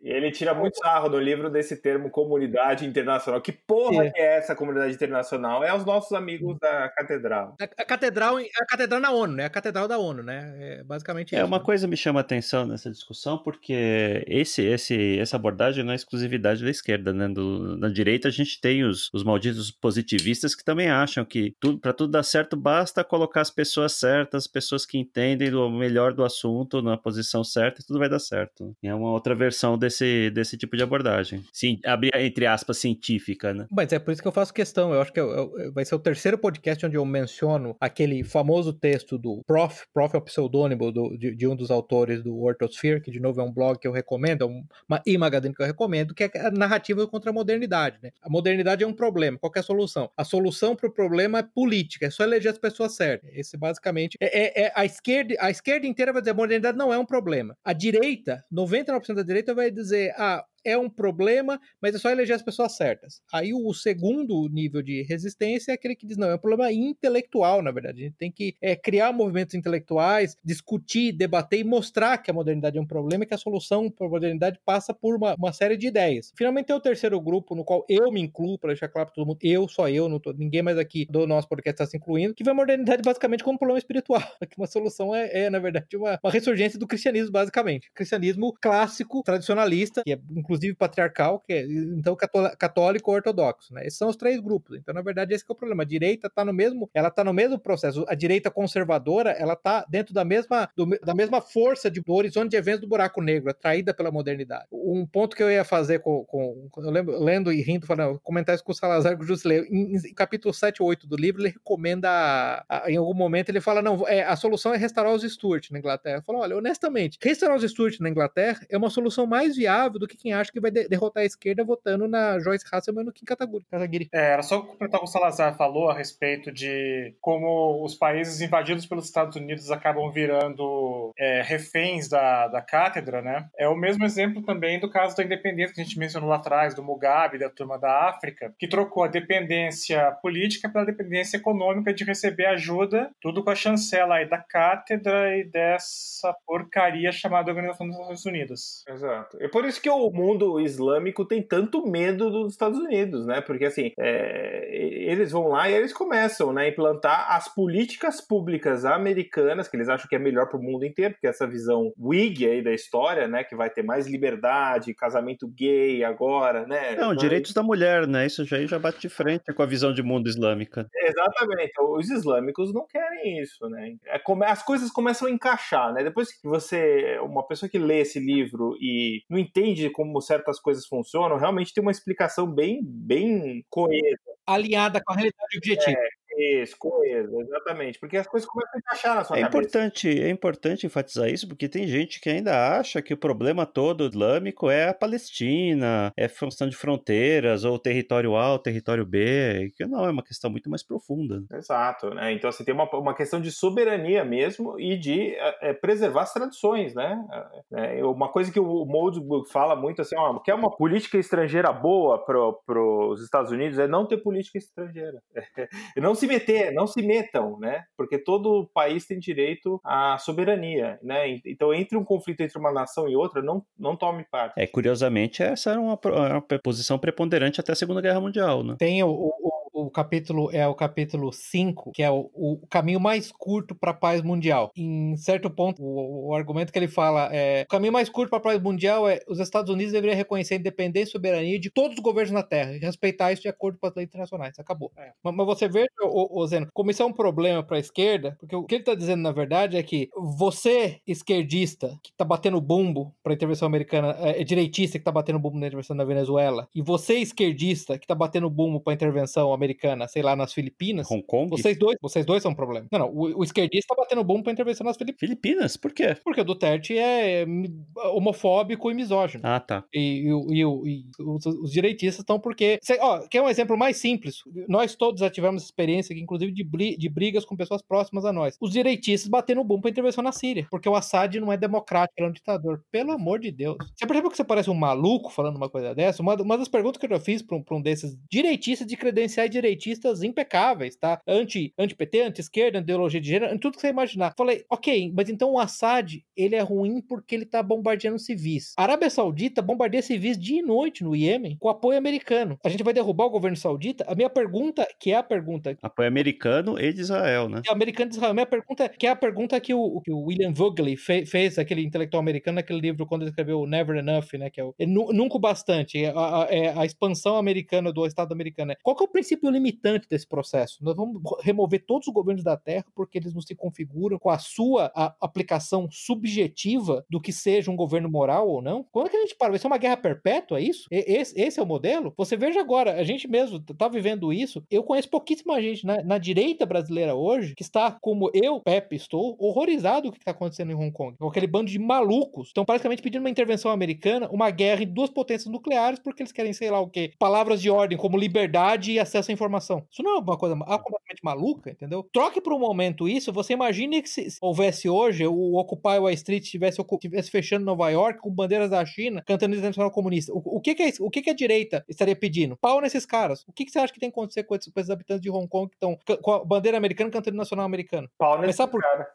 Ele tira muito sarro no livro desse termo comunidade internacional. Que porra é. que é essa comunidade internacional? É os nossos amigos da catedral. A, a catedral, a catedral na ONU, né? A catedral da ONU, né? É basicamente é, isso. uma né? coisa me chama a atenção nessa discussão, porque esse, esse, essa abordagem não é exclusividade da esquerda, né? Do, na direita a gente tem os, os malditos positivistas que também acham que tudo, para tudo dar certo basta colocar as pessoas certas, as pessoas que entendem o melhor do assunto na posição certa e tudo vai dar certo. E é uma outra versão desse, desse tipo de abordagem. Sim, abrir entre aspas científica, né? Mas é por isso que eu faço questão. Eu acho que eu, eu, vai ser o terceiro podcast onde eu menciono aquele famoso texto do Prof. Prof é o pseudônimo do, de, de, um dos autores do Orthosphere, que de novo é um blog que eu recomendo, é uma e-magazine que eu recomendo, que é a narrativa contra a modernidade. Né? A modernidade é um problema. Qual é a solução? A solução para o problema é política, é só eleger as pessoas certas. Esse basicamente é, é, é, a esquerda, a esquerda inteira vai dizer a modernidade não é um problema. A direita, 99% da direita vai dizer, ah, é um problema, mas é só eleger as pessoas certas. Aí o segundo nível de resistência é aquele que diz, não, é um problema intelectual, na verdade. A gente tem que é, criar movimentos intelectuais, discutir, debater e mostrar que a modernidade é um problema e que a solução para a modernidade passa por uma, uma, série de ideias. Finalmente tem o terceiro grupo, no qual eu me incluo, para deixar claro para todo mundo, eu, só eu, não tô, ninguém mais aqui do nosso podcast está se incluindo, que vê a modernidade basicamente como um problema espiritual. <laughs> Que uma solução é, é na verdade, uma, uma ressurgência do cristianismo, basicamente. Cristianismo clássico, tradicionalista, que é inclusive inclusive patriarcal, que é, então católico ortodoxo, né? Esses são os três grupos. Então, na verdade, esse é o problema. A direita está no mesmo, ela tá no mesmo processo. A direita conservadora, ela tá dentro da mesma, do, da mesma força de, do horizonte de eventos do buraco negro, atraída pela modernidade. Um ponto que eu ia fazer com, com eu lembro, lendo e rindo, falando, comentar isso com o Salazar que o Justo leu, em, em, capítulo 7 ou 8 do livro, ele recomenda, a, a, em algum momento, ele fala, não, é, a solução é restaurar os Stuart na Inglaterra. Falou, olha, honestamente, restaurar os Stuart na Inglaterra é uma solução mais viável do que quem acha que vai de derrotar a esquerda votando na Joyce Hasselman no Kim Kataguiri. É, era só completar o que o Salazar falou a respeito de como os países invadidos pelos Estados Unidos acabam virando é, reféns da, da cátedra, né? É o mesmo exemplo também do caso da independência que a gente mencionou lá atrás, do Mugabe, da turma da África, que trocou a dependência política pela dependência econômica de receber ajuda, tudo com a chancela aí da cátedra e dessa porcaria chamada Organização das Nações Unidas. Exato. É por isso que o mundo islâmico tem tanto medo dos Estados Unidos, né? Porque assim, é, eles vão lá e eles começam né, a implantar as políticas públicas americanas, que eles acham que é melhor para o mundo inteiro, porque essa visão Whig aí da história, né? Que vai ter mais liberdade, casamento gay agora, né? Não, direitos da mulher, né? Isso já, já bate de frente com a visão de mundo islâmica. Exatamente. Os islâmicos não querem isso, né? É as coisas começam a encaixar, né? Depois que você, uma pessoa que lê esse livro e não entende como certas coisas funcionam, realmente tem uma explicação bem, bem coesa. Alinhada com a realidade objetiva. É, isso, exatamente. Porque as coisas começam a encaixar na sua é cabeça. Importante, é importante enfatizar isso, porque tem gente que ainda acha que o problema todo islâmico é a Palestina, é função de fronteiras, ou território A ou território B, que não, é uma questão muito mais profunda. Exato, né? Então, assim, tem uma, uma questão de soberania mesmo e de é, preservar as tradições, né? É, uma coisa que o Moldbook fala muito, assim, ó, que é uma política estrangeira boa para os Estados Unidos é não ter política estrangeira. É, <laughs> não se meter, não se metam, né? Porque todo país tem direito à soberania, né? Então, entre um conflito entre uma nação e outra, não, não tome parte. É, curiosamente, essa era uma, uma posição preponderante até a Segunda Guerra Mundial, né? Tem o, o o capítulo é o capítulo 5, que é o, o caminho mais curto para a paz mundial. Em certo ponto, o, o, argumento que ele fala é: o caminho mais curto para a paz mundial é os Estados Unidos deveriam reconhecer a independência e soberania de todos os governos na Terra e respeitar isso de acordo com as leis internacionais. Acabou. É. Mas, mas, você vê, o, o Zeno, como isso é um problema para a esquerda, porque o que ele está dizendo na verdade é que você, esquerdista, que está batendo bumbo para a intervenção americana, é, é direitista que está batendo bumbo na intervenção na Venezuela, e você, esquerdista, que está batendo bumbo para a intervenção americana americana, sei lá, nas Filipinas, Hong Kong? vocês dois, vocês dois são um problema. Não, não, o, o esquerdista tá batendo bom pra intervenção nas Filipinas. Filipinas? Por quê? Porque o Duterte é mi- homofóbico e misógino. Ah, tá. E, e e e os, os direitistas estão porque. Cê, ó, quer um exemplo mais simples? Nós todos já tivemos experiência, inclusive, de, bri- de brigas com pessoas próximas a nós. Os direitistas batendo bom pra intervenção na Síria. Porque o Assad não é democrático, ele é um ditador. Pelo amor de Deus. Você percebeu que você parece um maluco falando uma coisa dessa? Uma, uma das perguntas que eu já fiz pra um, pra um desses direitistas de credenciais direitistas impecáveis, tá? Anti- Anti-PT, anti-esquerda, anti-ideologia de gênero, tudo que você imaginar. Falei, ok, mas então o Assad, ele é ruim porque ele tá bombardeando civis. A Arábia Saudita bombardeia civis dia e noite no Iêmen com apoio americano. A gente vai derrubar o governo saudita? A minha pergunta, que é a pergunta Apoio americano e de Israel, né? americano de Israel. A minha pergunta, que é a pergunta que o, que o William Vogley fe- fez, aquele intelectual americano, naquele livro quando ele escreveu Never Enough, né? Que é o é nu- Nunca o Bastante, é a, a- é a expansão americana do Estado americano. né? Qual que é o princípio limitante desse processo? Nós vamos remover todos os governos da Terra porque eles não se configuram com a sua a- aplicação subjetiva do que seja um governo moral ou não? Quando é que a gente para? Vai ser uma guerra perpétua, é isso? Esse, esse é o modelo? Você veja agora, a gente mesmo tá vivendo isso. Eu conheço pouquíssima gente na, na direita brasileira hoje que está, como eu, Pepe, estou horrorizado com o que está acontecendo em Hong Kong. Com aquele bando de malucos. Estão praticamente pedindo uma intervenção americana, uma guerra em duas potências nucleares, porque eles querem, sei lá o quê, palavras de ordem como liberdade e acesso informação. Isso não é uma coisa ma- completamente maluca, entendeu? Troque por um momento isso, você imagine que se se houvesse hoje o Occupy Wall Street estivesse estivesse fechando Nova York com bandeiras da China, cantando internacional comunista. O, o que, que é? O que, que a direita estaria pedindo? Pau nesses caras. O que, que você acha que tem que acontecer com esses, com esses habitantes de Hong Kong que estão com a bandeira americana cantando nacional americano? Pau Mas nesse sabe por cara.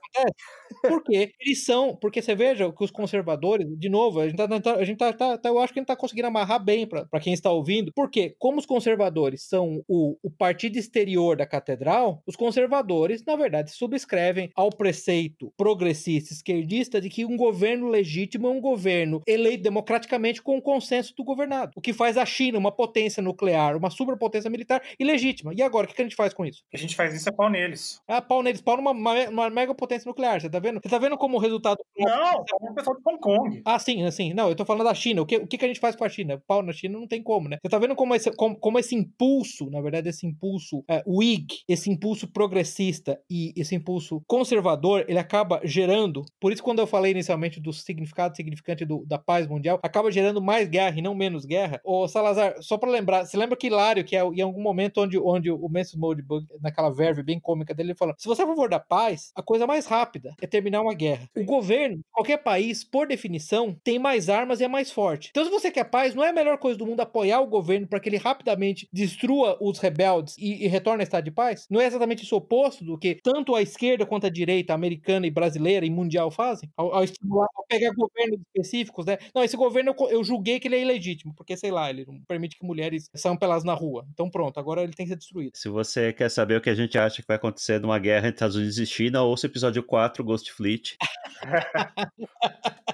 Porque eles são, porque você veja que os conservadores, de novo, a gente tá, a gente tá, tá- tá- eu acho que a gente tá conseguindo amarrar bem pra quem está ouvindo, porque como os conservadores são o, o partido exterior da catedral, os conservadores, na verdade, subscrevem ao preceito progressista esquerdista de que um governo legítimo é um governo eleito democraticamente com o consenso do governado. O que faz a China uma potência nuclear, uma superpotência militar ilegítima. E agora, o que a gente faz com isso? A gente faz isso é pau neles. Ah, pau neles, pau numa, uma, uma mega potência nuclear, você tá vendo? Você tá vendo como o resultado. Não, é o pessoal de Hong Kong. Ah, sim, assim. Não, eu tô falando da China. O que, o que a gente faz com a China? Pau na China não tem como, né? Você tá vendo como esse, como, como esse impulso, na verdade, esse impulso é, Whig, esse impulso progressista e esse impulso conservador, ele acaba gerando. Por isso, quando eu falei inicialmente do significado significante do- da paz mundial, acaba gerando mais guerra e não menos guerra. Ô, Salazar, só pra lembrar, você lembra que Hilário, que é em algum momento onde, onde o Manson Moldbug, naquela verve bem cômica dele, ele fala: se você é a favor da paz, a coisa mais rápida é terminar uma guerra. O governo, qualquer país, por definição, tem mais armas e é mais forte. Então, se você quer paz, não é a melhor coisa do mundo apoiar o governo para que ele rapidamente destrua os rebeldes e, e retorne ao estado de paz? Não é exatamente isso oposto do que tanto a esquerda quanto a direita americana e brasileira e mundial fazem? Ao, ao estimular, ao pegar governos específicos, né? Não, esse governo eu, eu julguei que ele é ilegítimo, porque, sei lá, ele não permite que mulheres saiam pelas na rua. Então, pronto, agora ele tem que ser destruído. Se você quer saber o que a gente acha que vai acontecer numa guerra entre Estados Unidos e China, ouça o episódio 4, Ghost Fleet. <laughs>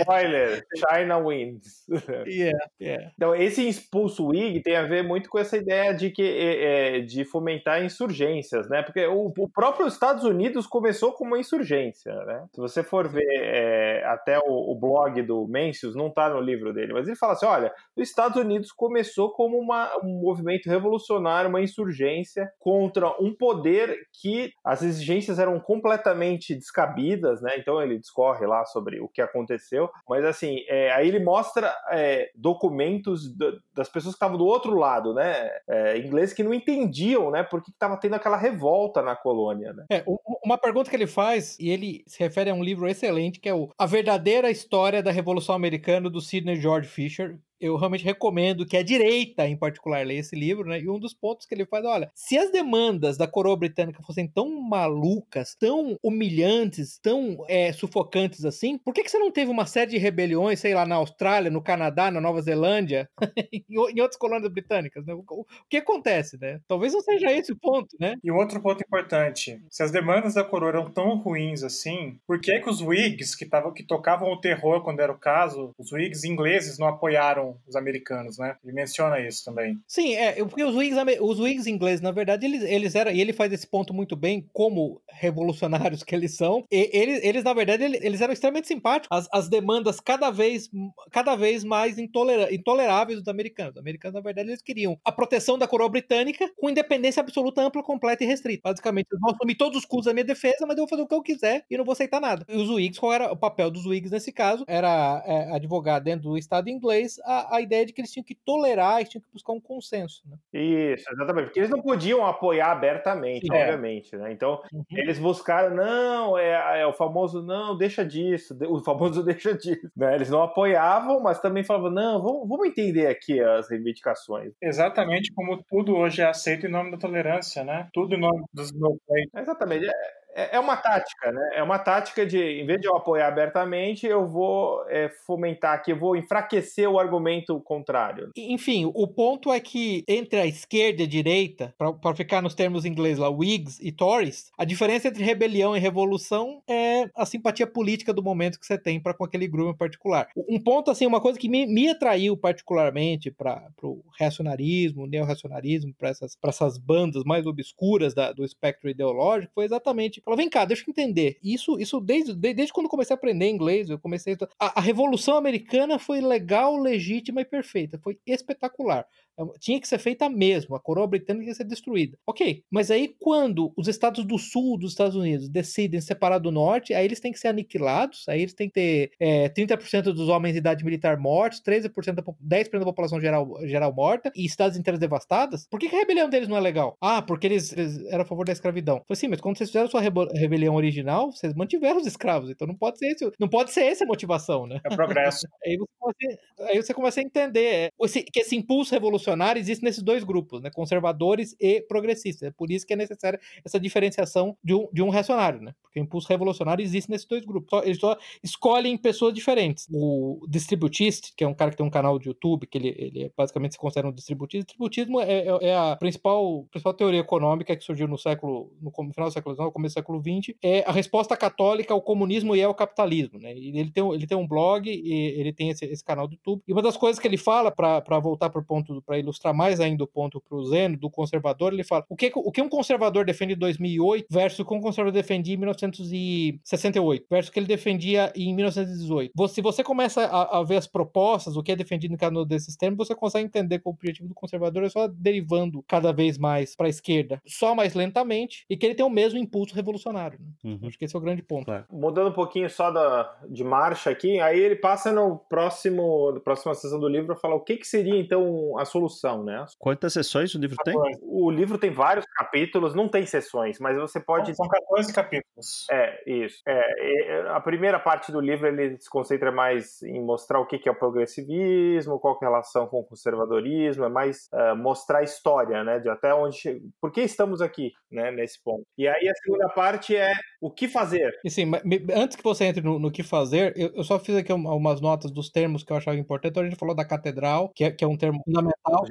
Spoiler, China wins. Yeah, yeah. Então, esse impulso Whig tem a ver muito com essa ideia de que é, é, de fomentar insurgências, né? Porque o, o próprio Estados Unidos começou com uma insurgência, né? Se você for ver é, até o, o blog do Mencius, não está no livro dele, mas ele fala assim: olha, os Estados Unidos começou como uma, um movimento revolucionário, uma insurgência contra um poder que as exigências eram completamente descabidas, né? Então ele discorre lá sobre o que aconteceu, mas assim, é, aí ele mostra é, documentos da- das pessoas que estavam do outro lado, né? É, ingleses que não entendiam, né? Por que estava tendo aquela revolta na colônia, né? É, uma pergunta que ele faz, e ele se refere a um livro excelente, que é o A Verdadeira História da Revolução Americana, do Sidney George Fisher. Eu realmente recomendo que a direita, em particular, leia esse livro, né? E um dos pontos que ele faz, olha, se as demandas da coroa britânica fossem tão malucas, tão humilhantes, tão é, sufocantes assim, por que, que você não teve uma série de rebeliões, sei lá, na Austrália, no Canadá, na Nova Zelândia, <laughs> em, outras colônias britânicas, né? O, que acontece, né? Talvez não seja esse o ponto, né? E outro ponto importante: se as demandas da coroa eram tão ruins assim, por que, que os Whigs, que, tavam, que tocavam o terror quando era o caso, os Whigs ingleses não apoiaram os americanos, né? Ele menciona isso também. Sim, é, porque os Whigs, os Whigs ingleses, na verdade, eles, eles eram, e ele faz esse ponto muito bem, como revolucionários que eles são, e, eles, eles, na verdade, eles, eram extremamente simpáticos. As demandas cada vez, cada vez mais intoleráveis dos americanos. Os americanos, na verdade, eles queriam a proteção da coroa britânica com independência absoluta, ampla, completa e restrita. Basicamente, eu vou assumir todos os custos da minha defesa, mas eu vou fazer o que eu quiser e não vou aceitar nada. E os Whigs, qual era o papel dos Whigs nesse caso? Era é, advogar dentro do Estado inglês a, a ideia de que eles tinham que tolerar, eles tinham que buscar um consenso. Né? Isso, exatamente. Porque eles não podiam apoiar abertamente, Sim, obviamente. É. Né? Então, uhum. eles buscaram, não, é, é, o famoso, não, deixa disso, o famoso <laughs> deixa disso. Né? Eles não apoiavam, mas também falavam, não, vamos, vamos entender aqui as reivindicações. Exatamente como tudo hoje é aceito em nome da tolerância, né? Tudo em nome dos meus Exatamente. É, é, é uma tática, né? É uma tática de, em vez de eu apoiar abertamente, eu vou é, fomentar aqui, eu vou enfraquecer o argumento contrário. Enfim, o ponto é que entre a esquerda e a direita, para ficar nos termos ingleses lá, Whigs e Tories, a diferença entre rebelião e revolução é a simpatia política do momento que você tem para com aquele grupo em particular. Um ponto, assim, uma coisa que me, me atraiu particularmente para o reacionarismo, neo-reacionarismo, para essas, essas bandas mais obscuras da, do espectro ideológico, foi exatamente Falou, vem cá, deixa eu entender. Isso, isso desde, desde quando comecei a aprender inglês, eu comecei a, a Revolução Americana foi legal, legítima e perfeita. Foi espetacular. É tinha que ser feita mesmo, a coroa britânica ia ser destruída. Ok, mas aí quando os estados do sul dos Estados Unidos decidem separar do norte, aí eles têm que ser aniquilados, aí eles têm que ter é, 30% dos homens de idade militar mortos, 13% da, 10% da população geral, geral morta e estados inteiros devastadas. Por que, que, a rebelião deles não é legal? Ah, porque eles, eles eram a favor da escravidão. Falei assim, mas quando vocês fizeram sua rebelião original, vocês mantiveram os escravos, então não pode ser esse, não pode ser essa a motivação, né? É progresso. <laughs> aí, você começa, aí você começa a entender é, esse, que esse impulso revolucionário revolucionário existe nesses dois grupos, né? conservadores e progressistas. É por isso que é necessária essa diferenciação de um, de um reacionário, né? porque o impulso revolucionário existe nesses dois grupos. Só, eles só escolhem pessoas diferentes. O distributista, que é um cara que tem um canal de YouTube, que ele, ele é, basicamente se considera um distributista. Distributismo é, é, é, a principal, principal teoria econômica que surgiu no século, no final do século XIX, começo do século XX, é a resposta católica ao comunismo e ao capitalismo. Né? E ele, tem, ele tem um blog, e ele tem esse, esse canal do YouTube. E uma das coisas que ele fala, para voltar para o ponto, para ilustrar mais ainda o ponto para o Zeno, do conservador, ele fala o que, o que um conservador defende em 2008 versus o que um conservador defendia em 1968 versus o que ele defendia em 1918. Se você começa a, a ver as propostas, o que é defendido em cada um desses termos, você consegue entender que o objetivo do conservador é só derivando cada vez mais para a esquerda, só mais lentamente, e que ele tem o mesmo impulso revolucionário. Né? Uhum. Acho que esse é o grande ponto. Claro. Mudando um pouquinho só da, de marcha aqui, aí ele passa no próximo, na próxima sessão do livro a falar o que, que seria então a solução sessão, né? Quantas sessões o livro tem? O livro tem vários capítulos, não tem sessões, mas você pode. São 14 capítulos. É, isso. É, a primeira parte do livro ele se concentra mais em mostrar o que é o progressivismo, qual é a relação com o conservadorismo, é mais uh, mostrar a história, né? De até onde. Por que estamos aqui, né? Nesse ponto. E aí a segunda parte é o que fazer. E sim, antes que você entre no, no que fazer, eu, eu, só fiz aqui umas notas dos termos que eu achava importante. Então a gente falou da catedral, que é, que é um termo fundamental.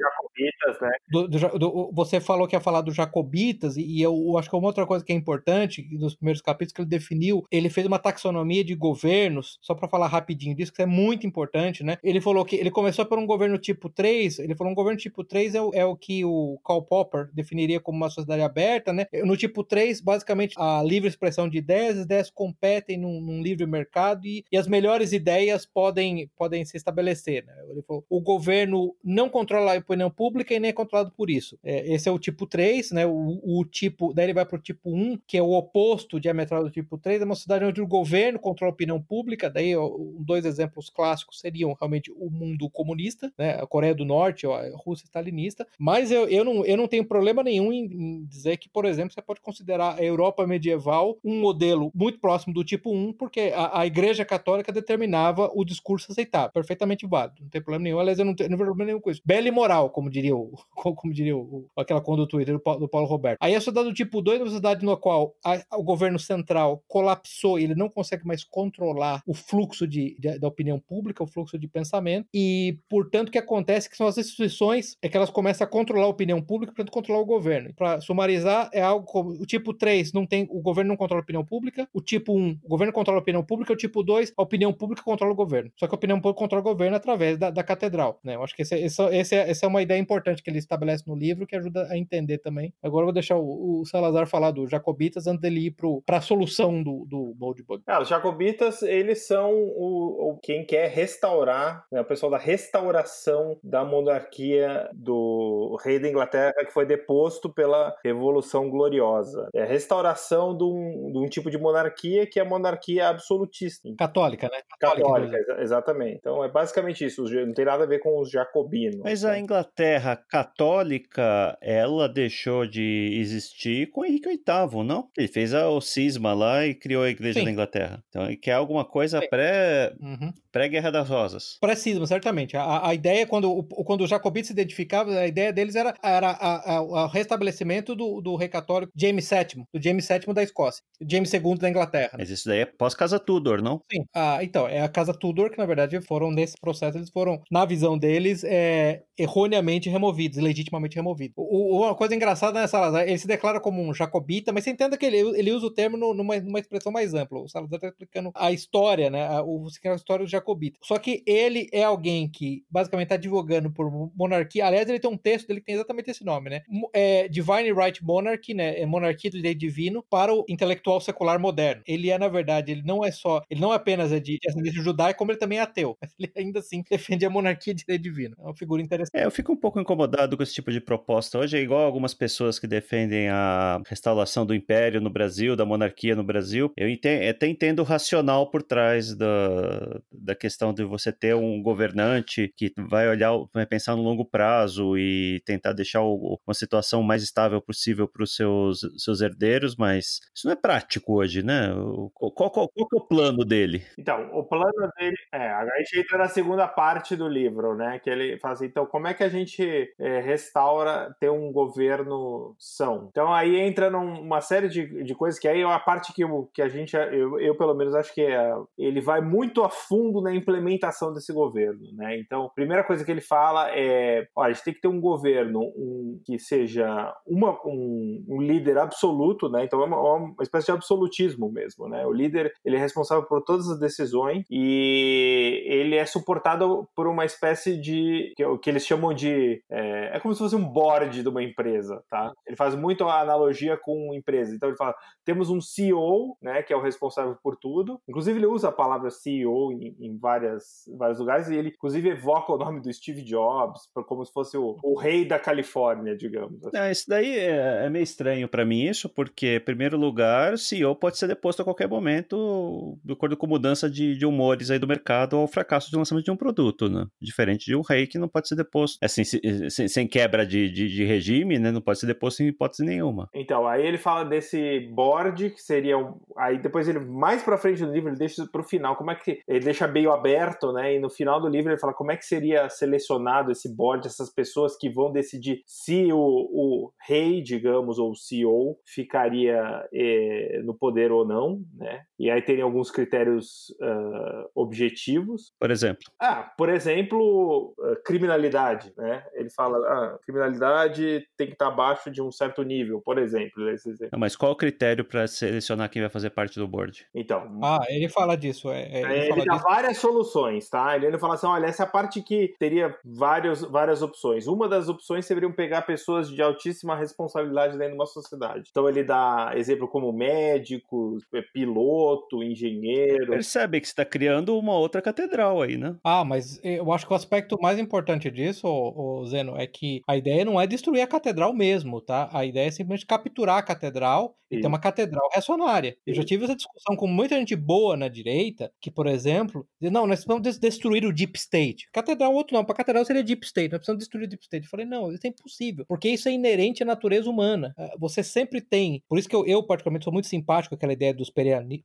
Né? Do, do, do, você falou que ia falar dos Jacobitas, e eu, acho que uma outra coisa que é importante, nos primeiros capítulos que ele definiu, ele fez uma taxonomia de governos, só para falar rapidinho disso, que é muito importante, né? Ele falou que ele começou por um governo tipo 3, ele falou um governo tipo 3 é o, é o que o Karl Popper definiria como uma sociedade aberta, né? No tipo 3, basicamente, a livre expressão de ideias, as ideias competem num, num livre mercado e, e, as melhores ideias podem, podem se estabelecer, né? Ele falou, o governo não controla a opinião pública e nem é controlado por isso. É, esse é o tipo 3, né? O, o, tipo, daí ele vai para o tipo 1, que é o oposto diametral do tipo 3, é uma sociedade onde o governo controla a opinião pública, daí dois exemplos clássicos seriam realmente o mundo comunista, né? A Coreia do Norte, a Rússia stalinista, mas eu, eu, não, eu não tenho problema nenhum em, em dizer que, por exemplo, você pode considerar a Europa medieval um modelo muito próximo do tipo 1, porque a, a Igreja Católica determinava o discurso aceitável, perfeitamente válido, não tem problema nenhum, aliás, eu não tenho, não tenho problema nenhum com isso. Bela e moral, como diria o, <laughs> como diria o, aquela conta do Paulo, Roberto. Aí a sociedade do tipo 2 é uma sociedade no qual a, o governo central colapsou ele não consegue mais controlar o fluxo de, de, da opinião pública, o fluxo de pensamento, e, portanto, o que acontece é que são as instituições é que elas começam a controlar a opinião pública, portanto, controlar o governo. Para sumarizar, é algo como o tipo 3 não tem, o governo não controla a opinião pública, o tipo 1, o governo controla a opinião pública, o tipo 2, a opinião pública controla o governo. Só que a opinião pública controla o governo através da, da catedral, né? Eu acho que esse, esse, esse é, essa é uma ideia importante que ele estabelece no livro, que ajuda a entender também. Agora eu vou deixar o, o Salazar falar do Jacobitas antes dele ir para a solução do, do Boldbug. Ah, os Jacobitas, eles são o, o quem quer restaurar, né, o pessoal da restauração da monarquia do rei da Inglaterra que foi deposto pela Revolução Gloriosa. É a restauração de um, de um tipo de monarquia que é a monarquia absolutista. Católica, né? Católica, Católica exatamente. Então é basicamente isso. Não tem nada a ver com os jacobinos. Mas né? a Inglaterra católica, ela deixou de existir com Henrique VIII, não? Ele fez o cisma lá e criou a Igreja Sim. da Inglaterra. Então ele quer alguma coisa pré, uhum. pré-Guerra das Rosas. Pré-cisma, certamente. A, a ideia, quando, quando os jacobinos se identificavam, a ideia deles era, era o restabelecimento do, do rei católico James VII, do James VII da Escócia, James II da Inglaterra. Mas isso daí é pós-Casa Tudor, não? Sim. Ah, então, é a Casa Tudor que, na verdade, foram nesse processo, eles foram, na visão deles, é, erroneamente removidos, legitimamente removidos. O, uma coisa engraçada nessa Salazar, ele se declara como um jacobita, mas você entenda que ele, ele usa o termo numa, numa expressão mais ampla. O Salazar está explicando a história, né? A, o, a história do jacobita. Só que ele é alguém que basicamente está advogando por monarquia. Aliás, ele tem um texto dele que tem exatamente esse nome, né? É Divine Right Monarchy, né? É monarquia do direito divino para o intelectual secular moderno. Ele é, na verdade, ele não é só, ele não apenas é de ascendência judaica, como ele também é ateu. <laughs> Mas ele ainda assim defende a monarquia de direito divino. É uma figura interessante. É, eu fico um pouco incomodado com esse tipo de proposta. Hoje é igual algumas pessoas que defendem a restauração do império no Brasil, da monarquia no Brasil. Eu entendo, até entendo o racional por trás da, da questão de você ter um governante que vai olhar, vai pensar no longo prazo e tentar deixar o, uma situação mais estável possível para os seus, seus herdeiros, mas isso não é prático hoje, né? Qual, qual, qual é o plano dele? Então, o plano dele é, a gente entra na segunda parte do livro, né? Que ele fala assim, então como é que a gente é, restaura ter um governo são? Então aí entra numa série de, de coisas que aí é a parte que, eu, que a gente, eu, eu pelo menos acho que é, ele vai muito a fundo na implementação desse governo, né? Então, a primeira coisa que ele fala é, olha, a gente tem que ter um governo um, que seja uma, um, um líder absoluto, né? Então é uma, uma espécie de absolutismo mesmo, né? O líder, ele é responsável por todas as decisões e ele é suportado por uma espécie de que, que eles chamam de é, é, como se fosse um board de uma empresa, tá? Ele faz muito a analogia com empresa. Então ele fala temos um CEO, né, que é o responsável por tudo. Inclusive ele usa a palavra CEO em, em várias vários lugares e ele inclusive evoca o nome do Steve Jobs como se fosse o, o rei da Califórnia, digamos. Assim. É, isso daí é, é meio estranho para mim isso, porque em primeiro lugar, CEO pode ser deposto a qualquer momento, de acordo com mudança de, de humores aí do mercado ou fracasso de lançamento de um produto, né? Diferente de um rei que não pode ser deposto, assim, sem, sem quebra de, de, de, regime, né? Não pode ser deposto em hipótese nenhuma. Então, aí ele fala desse board, que seria um... Aí depois ele, mais pra frente do livro, ele deixa pro final, como é que... Ele deixa meio aberto, né? E no final do livro ele fala como é que seria selecionado esse board, essas pessoas que vão decidir se o, o rei, digamos, ou o CEO ficaria eh, no poder ou não, né? E aí tem alguns critérios uh, objetivos. Por exemplo? Ah, por exemplo, uh, criminalidade, né? Ele fala, ah, criminalidade tem que estar abaixo de um certo nível, por exemplo. Esse exemplo. Não, mas qual o critério para selecionar quem vai fazer parte do board? Então. Ah, ele fala disso. É, é ele, ele dá disso. várias soluções, tá? Ele fala assim, olha, essa é a parte que teria vários, várias opções. Uma das opções seriam pegar pessoas de altíssima responsabilidade dentro de uma sociedade. Então ele dá exemplo como médicos, piloto, engenheiro. Percebe que você está criando uma outra catedral aí, né? Ah, mas eu acho que o aspecto mais importante disso, ô, Zeno, é que a ideia não é destruir a catedral mesmo, tá? A ideia é simplesmente capturar a catedral e tem uma catedral reacionária. Eu já tive essa discussão com muita gente boa na direita, que, por exemplo, diz, não, nós precisamos destruir o Deep State. Catedral, outro não, para catedral seria Deep State, nós precisamos destruir o Deep State. Eu falei, não, isso é impossível, porque isso é inerente à natureza humana. Ah, você sempre tem, por isso que eu, eu particularmente, sou muito simpático com aquela ideia dos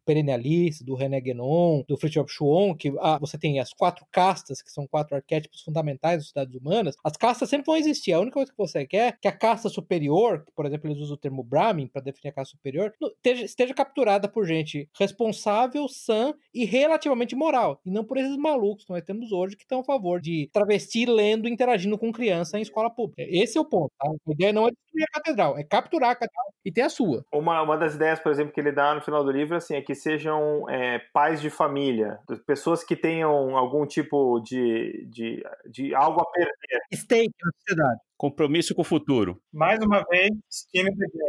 perennialistas, do René Guénon, do Fritjof Schuon, que ah, você tem as quatro castas, que são quatro arquétipos fundamentais das sociedades humanas, as castas sempre vão existir. A única coisa que você quer é que a casta superior, por exemplo, eles usam o termo Brahmin para definir a casta superior, esteja, esteja capturada por gente responsável, sã e relativamente moral, e não por esses malucos que nós temos hoje que estão a favor de travesti lendo e interagindo com criança em escola pública. Esse é o ponto. Tá? A ideia não é destruir a catedral, é capturar a catedral e ter a sua. Uma, uma das ideias, por exemplo, que ele dá no final do livro assim, é que sejam é, pais de família, pessoas que tenham algum tipo de, de, de algo a perder. Stake na sociedade. Compromisso com o futuro. Mais uma vez, skin.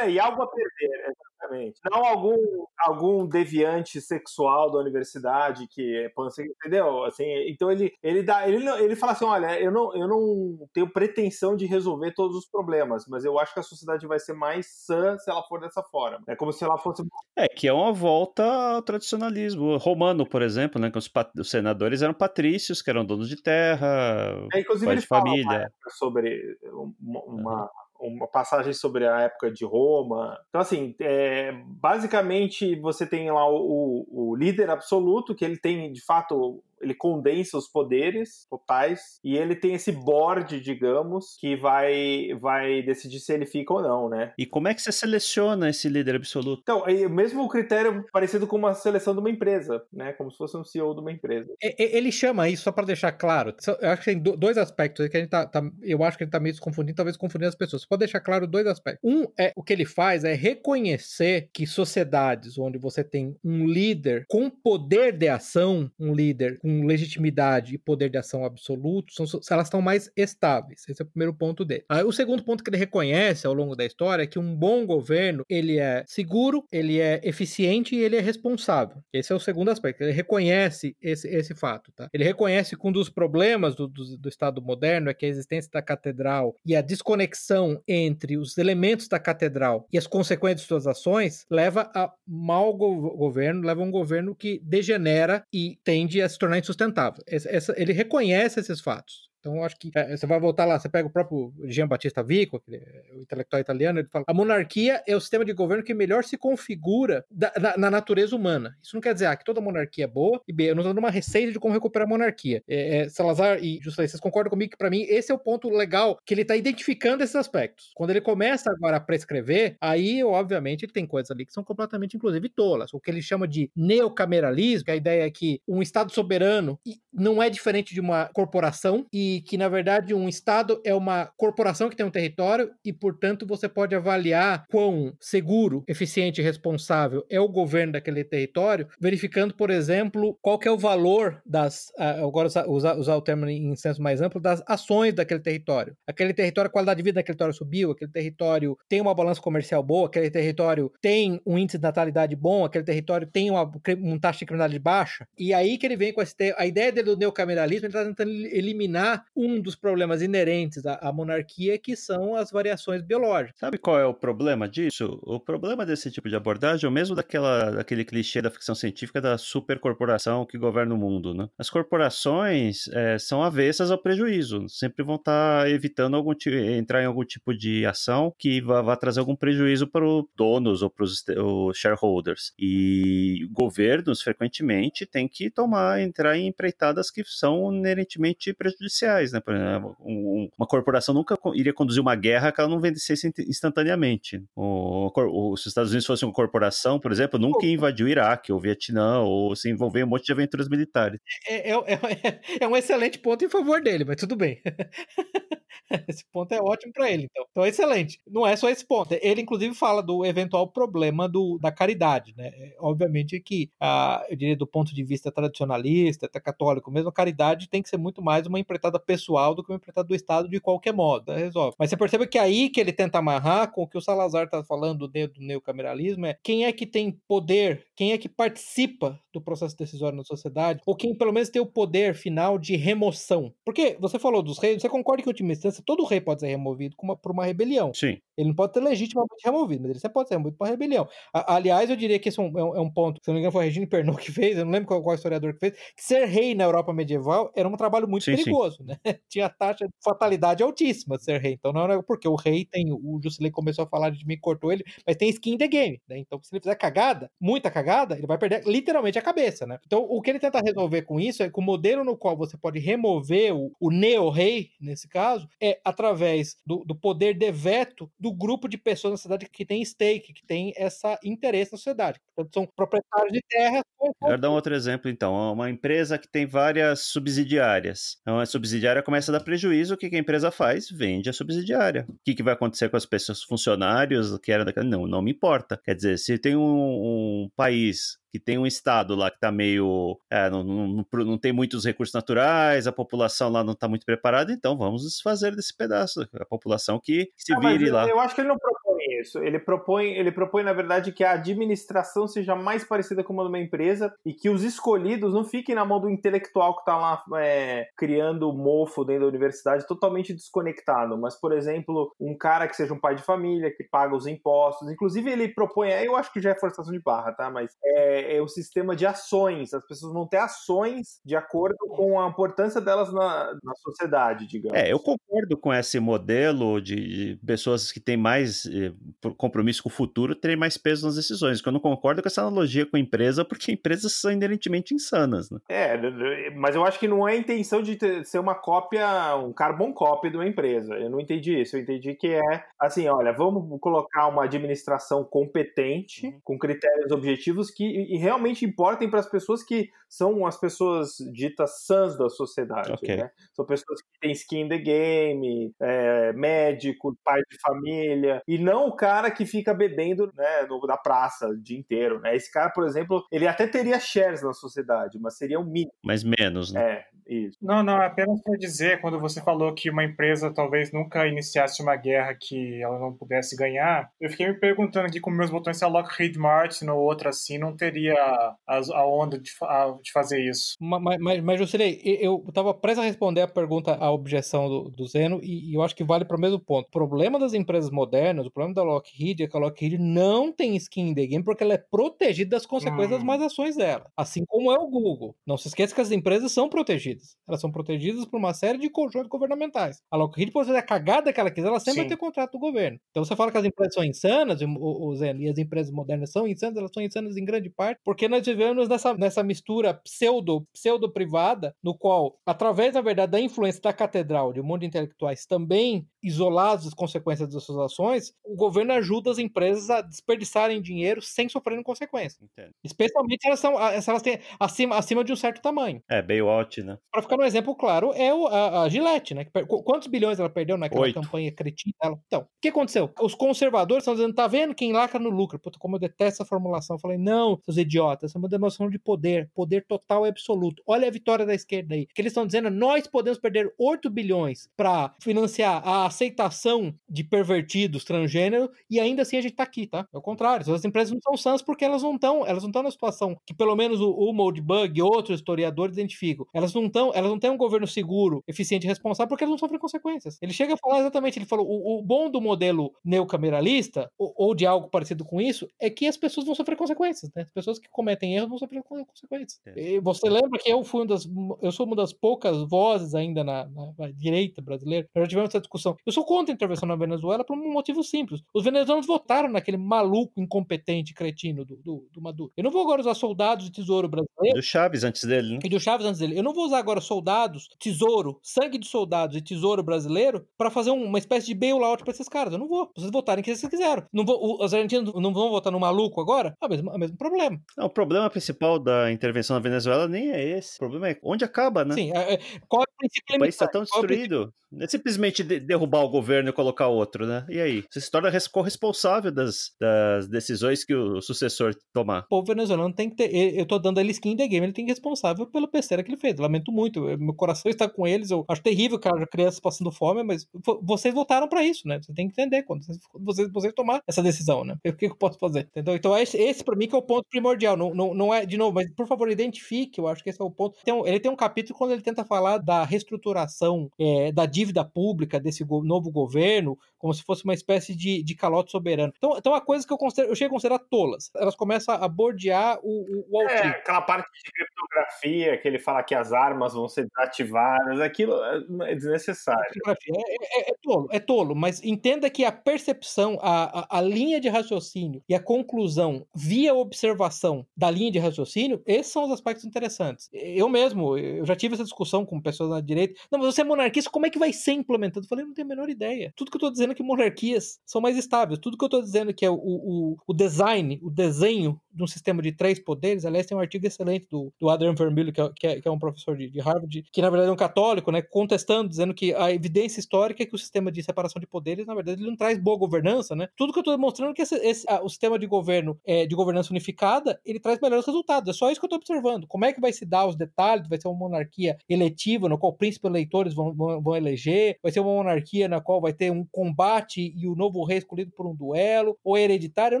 É, e algo a perder, exatamente. Não algum, algum deviante sexual da universidade que é pansexual, entendeu? Assim, então ele, ele dá, ele, ele fala assim, olha, eu não, eu não tenho pretensão de resolver todos os problemas, mas eu acho que a sociedade vai ser mais sã se ela for dessa forma. É como se ela fosse... É, que é uma volta ao tradicionalismo romano, por exemplo, né, que os, os senadores eram patrícios, que eram donos de terra, é, inclusive de família. sobre uma, uma passagem sobre a época de Roma. Então, assim, é, basicamente você tem lá o, o, líder absoluto, que ele tem, de fato, ele condensa os poderes totais e ele tem esse board, digamos, que vai vai decidir se ele fica ou não, né? E como é que você seleciona esse líder absoluto? Então, é mesmo o critério parecido com uma seleção de uma empresa, né? Como se fosse um CEO de uma empresa. Ele chama isso só para deixar claro. Eu acho que tem dois aspectos que a gente tá, tá eu acho que ele tá meio se confundindo, talvez confundindo as pessoas. Só pode deixar claro dois aspectos. Um é o que ele faz é reconhecer que sociedades onde você tem um líder com poder de ação, um líder com com legitimidade e poder de ação absoluto, são, elas estão mais estáveis. Esse é o primeiro ponto dele. Aí, o segundo ponto que ele reconhece ao longo da história é que um bom governo, ele é seguro, ele é eficiente e ele é responsável. Esse é o segundo aspecto. Ele reconhece esse, esse fato, tá? Ele reconhece que um dos problemas do, do, do Estado moderno é que a existência da catedral e a desconexão entre os elementos da catedral e as consequências de suas ações leva a mau go governo, leva a um governo que degenera e tende a se tornar insustentável. Essa, ele reconhece esses fatos. Então, acho que é, você vai voltar lá, você pega o próprio Jean Battista Vico, é o intelectual italiano, ele fala: a monarquia é o sistema de governo que melhor se configura da, da, na natureza humana. Isso não quer dizer ah, que toda monarquia é boa, e B, eu não estou dando uma receita de como recuperar a monarquia. É, é, Salazar e Juscelino, vocês concordam comigo que, para mim, esse é o ponto legal, que ele está identificando esses aspectos. Quando ele começa agora a prescrever, aí, obviamente, ele tem coisas ali que são completamente, inclusive, tolas. O que ele chama de neocameralismo, que a ideia é que um Estado soberano não é diferente de uma corporação, e que, na verdade, um Estado é uma corporação que tem um território e, portanto, você pode avaliar quão seguro, eficiente e responsável é o governo daquele território, verificando, por exemplo, qual que é o valor das, agora usar, usar o termo em senso mais amplo, das ações daquele território. Aquele território, a qualidade de vida daquele território subiu, aquele território tem uma balança comercial boa, aquele território tem um índice de natalidade bom, aquele território tem uma, uma taxa de criminalidade baixa. E aí que ele vem com esse, a ideia dele do neocameralismo, ele está tentando eliminar um dos problemas inerentes à, à, monarquia, que são as variações biológicas. Sabe qual é o problema disso? O problema desse tipo de abordagem é o mesmo daquela, daquele clichê da ficção científica da supercorporação que governa o mundo. Né? As corporações é, são avessas ao prejuízo, sempre vão estar tá evitando algum entrar em algum tipo de ação que vá, vá trazer algum prejuízo para os donos ou para os shareholders. E governos, frequentemente, têm que tomar, entrar em empreitadas que são inerentemente prejudiciais né? Por exemplo, um, uma corporação nunca iria conduzir uma guerra que ela não vendesse instantaneamente. O, o, se os Estados Unidos fossem uma corporação, por exemplo, nunca ia invadir o Iraque ou o Vietnã ou se envolver em um monte de aventuras militares. É, é, é, é um excelente ponto em favor dele, mas tudo bem. <laughs> <laughs> Esse ponto é ótimo para ele, então. Então, excelente. Não é só esse ponto. Ele, inclusive, fala do eventual problema do, da caridade, né? É, obviamente que, ah, eu diria, do ponto de vista tradicionalista, até católico mesmo, a caridade tem que ser muito mais uma empreitada pessoal do que uma empreitada do Estado de qualquer modo. Né? Resolve. Mas você percebe que aí que ele tenta amarrar com o que o Salazar está falando do neocameralismo é quem é que tem poder, quem é que participa do processo decisório na sociedade, ou quem pelo menos tem o poder final de remoção. Porque você falou dos reis, você concorda que em última instância todo rei pode ser removido uma, por uma rebelião. Sim. Ele não pode ser legitimamente removido, mas ele pode ser removido por uma rebelião. A, aliás, eu diria que esse é um, é um, é ponto, se não me engano foi a Regina Pernod que fez, eu não lembro qual, qual historiador que fez, que ser rei na Europa medieval era um trabalho muito sim, perigoso, sim. né? <laughs> Tinha taxa de fatalidade altíssima de ser rei. Então não era porque o rei tem, o Jusilei começou a falar de mim, cortou ele, mas tem skin in the game, né? Então se ele fizer cagada, muita cagada, ele vai perder literalmente a cabeça, né? Então o que ele tenta resolver com isso é que o modelo no qual você pode remover o, o neo-rei, nesse caso, é através do, do poder de veto do grupo de pessoas na cidade que tem stake, que tem essa interesse na sociedade. Portanto, são proprietários de terras. Quero dar um outro exemplo, então. Uma empresa que tem várias subsidiárias. Então, a subsidiária começa a dar prejuízo. O que a empresa faz? Vende a subsidiária. O que vai acontecer com as pessoas, funcionários que eram daquela? Não, não me importa. Quer dizer, se tem um, um país que tem um estado lá que está meio. É, não, não, não, tem muitos recursos naturais, a população lá não está muito preparada, então vamos desfazer desse pedaço. A população que, se ah, vire lá. Eu acho que ele não propõe isso. Ele propõe, ele propõe, na verdade, que a administração seja mais parecida com uma de uma empresa e que os escolhidos não fiquem na mão do intelectual que está lá é, criando mofo dentro da universidade, totalmente desconectado. Mas, por exemplo, um cara que seja um pai de família, que paga os impostos. Inclusive, ele propõe, eu acho que já é forçação de barra, tá? Mas é, é, é, sistema de ações. As pessoas vão ter ações de acordo com a importância delas na, na sociedade, digamos. É, eu concordo com esse modelo de, de pessoas que têm mais eh, compromisso com o futuro terem mais peso nas decisões. Que eu não concordo com essa analogia com a empresa, porque <laughs> empresas são inerentemente insanas. Né? É, mas eu acho que não é a intenção de ter, ser uma cópia, um carbon copy de uma empresa. Eu não entendi isso. Eu entendi que é assim: olha, vamos colocar uma administração competente, uhum. com critérios objetivos que e realmente importem para as pessoas que são as pessoas ditas sãs da sociedade. Okay. Né? São pessoas que têm skin in the game, é, médico, pai de família, e não o cara que fica bebendo né, no, na praça o dia inteiro. Né? Esse cara, por exemplo, ele até teria shares na sociedade, mas seria um mínimo. Mas menos, né? É, isso. Não, não, é apenas para dizer, quando você falou que uma empresa talvez nunca iniciasse uma guerra que ela não pudesse ganhar, eu fiquei me perguntando aqui com meus botões se a Lockheed Martin ou outra assim não teria a, a onda de, a, de fazer isso. Mas, mas, mas Jusilei, eu estava prestes a responder a pergunta, a objeção do, do Zeno, e, e, eu acho que vale para o mesmo ponto. O problema das empresas modernas, o problema da Lockheed é que a Lockheed não tem skin in the game porque ela é protegida das consequências hum. das más ações dela. Assim como é o Google. Não se esqueça que as empresas são protegidas. Elas são protegidas por uma série de conjuntos governamentais. A Lockheed pode fazer a cagada que ela quiser, ela sempre Sim. vai ter contrato do governo. Então você fala que as empresas são insanas, e as empresas modernas são insanas, elas são insanas em grande parte porque nós vivemos nessa, nessa mistura pseudo, pseudo-privada, no qual, através, na verdade, da influência da catedral, de um monte de intelectuais também isolados das consequências das suas ações, o governo ajuda as empresas a desperdiçarem dinheiro sem sofrerem consequências. Entendo. Especialmente se elas, são, se elas têm acima, acima de um certo tamanho. É, bailout, né? Para ficar um exemplo claro, é o, a, a Gillette, né? Quantos bilhões ela perdeu naquela Oito. campanha cretina dela? Então, o que aconteceu? Os conservadores estão dizendo, tá vendo quem lacra no lucro? Puta, como eu detesto essa formulação. Eu falei, não, seus idiotas, essa é uma demonstração de poder, poder total e absoluto. Olha a vitória da esquerda aí. Que eles estão dizendo, nós podemos perder 8 bilhões para financiar a aceitação de pervertidos transgênero e ainda assim a gente tá aqui, tá? É o contrário. As empresas não são sãs porque elas não estão, elas não estão na situação que pelo menos o, o Moldbug e outros historiadores identificam. Elas não estão, elas não têm um governo seguro, eficiente e responsável porque elas não sofrem consequências. Ele chega a falar exatamente, ele falou, o, o bom do modelo neocameralista ou, ou, de algo parecido com isso é que as pessoas vão sofrer consequências, né? As pessoas que cometem erros vão sofrer consequências. É. E você lembra que eu fui uma das, eu sou uma das poucas vozes ainda na, na, na direita brasileira. Já tivemos essa discussão. Eu sou contra a intervenção na Venezuela por um motivo simples. Os venezuelanos votaram naquele maluco incompetente cretino do, do, do Maduro. Eu não vou agora usar soldados de tesouro brasileiro. Do Chaves antes dele, né? E do Chaves antes dele. Eu não vou usar agora soldados, tesouro, sangue de soldados e tesouro brasileiro para fazer uma espécie de bailout para esses caras. Eu não vou. Vocês votarem que vocês quiseram. Não vou, os argentinos não vão votar no maluco agora? É o mesmo, é o mesmo problema. Não, o problema principal da intervenção na Venezuela nem é esse. O problema é onde acaba, né? Sim, é, é qual é o princípio O país está tão é destruído. Não é simplesmente derrubar derrubar o governo e colocar outro, né? E aí? Você se torna corresponsável das, das decisões que o sucessor tomar. O povo venezuelano tem que ter. Eu tô dando ele skin the game, ele tem que ser responsável pela besteira que ele fez. Lamento muito. Meu coração <laughs> está com eles. Eu acho terrível, cara, crianças passando fome, mas vocês votaram para isso, né? Você tem que entender quando vocês, vocês, tomar essa decisão, né? <laughs> O que, eu posso fazer? Entendeu? Então, esse, esse para mim que é o ponto primordial. Não, não, não é, de novo, mas por favor, identifique. Eu acho que esse é o ponto. Ele tem um capítulo quando ele tenta falar da reestruturação é, da dívida pública desse novo governo, como se fosse uma espécie de, de calote soberano. Então, então há coisas que eu, considero, eu chego a considerar tolas. Elas começam a bordear o, o, o É, aquela parte de criptografia que ele fala que as armas vão ser desativadas, aquilo é, é desnecessário. É, é, é, é, tolo, é tolo, mas entenda que a percepção, a, a, a linha de raciocínio e a conclusão via observação da linha de raciocínio, esses são os aspectos interessantes. Eu mesmo, eu já tive essa discussão com pessoas na direita. Não, mas você é monarquista, como é que vai ser implementado? Eu falei, não a menor ideia. Tudo que eu tô dizendo é que monarquias são mais estáveis. Tudo que eu tô dizendo é que é o, o, o design, o desenho de um sistema de três poderes. Aliás, tem um artigo excelente do, do Adrian Vermilho, que é, que é, que é um professor de, de, Harvard, que na verdade é um católico, né, contestando, dizendo que a evidência histórica é que o sistema de separação de poderes, na verdade, ele não traz boa governança, né? Tudo que eu estou demonstrando é que esse, esse, o sistema de governo, é, de governança unificada, ele traz melhores resultados. É só isso que eu estou observando. Como é que vai se dar os detalhes? Vai ser uma monarquia eletiva, no qual príncipes eleitores vão, vão, vão eleger? Vai ser uma monarquia na qual vai ter um combate e o novo rei escolhido por um duelo? Ou hereditário? Eu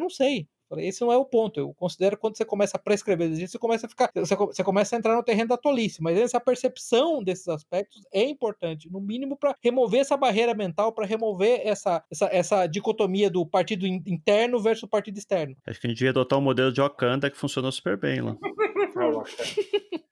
não sei. Esse não é o ponto. Eu considero que quando você começa a prescrever você começa a ficar. Você, começa a entrar no terreno da tolice. Mas essa percepção desses aspectos é importante, no mínimo, para remover essa barreira mental, para remover essa, essa, essa dicotomia do partido interno versus o partido externo. Acho que a gente devia adotar o um modelo de Wakanda que funcionou super bem lá. <laughs>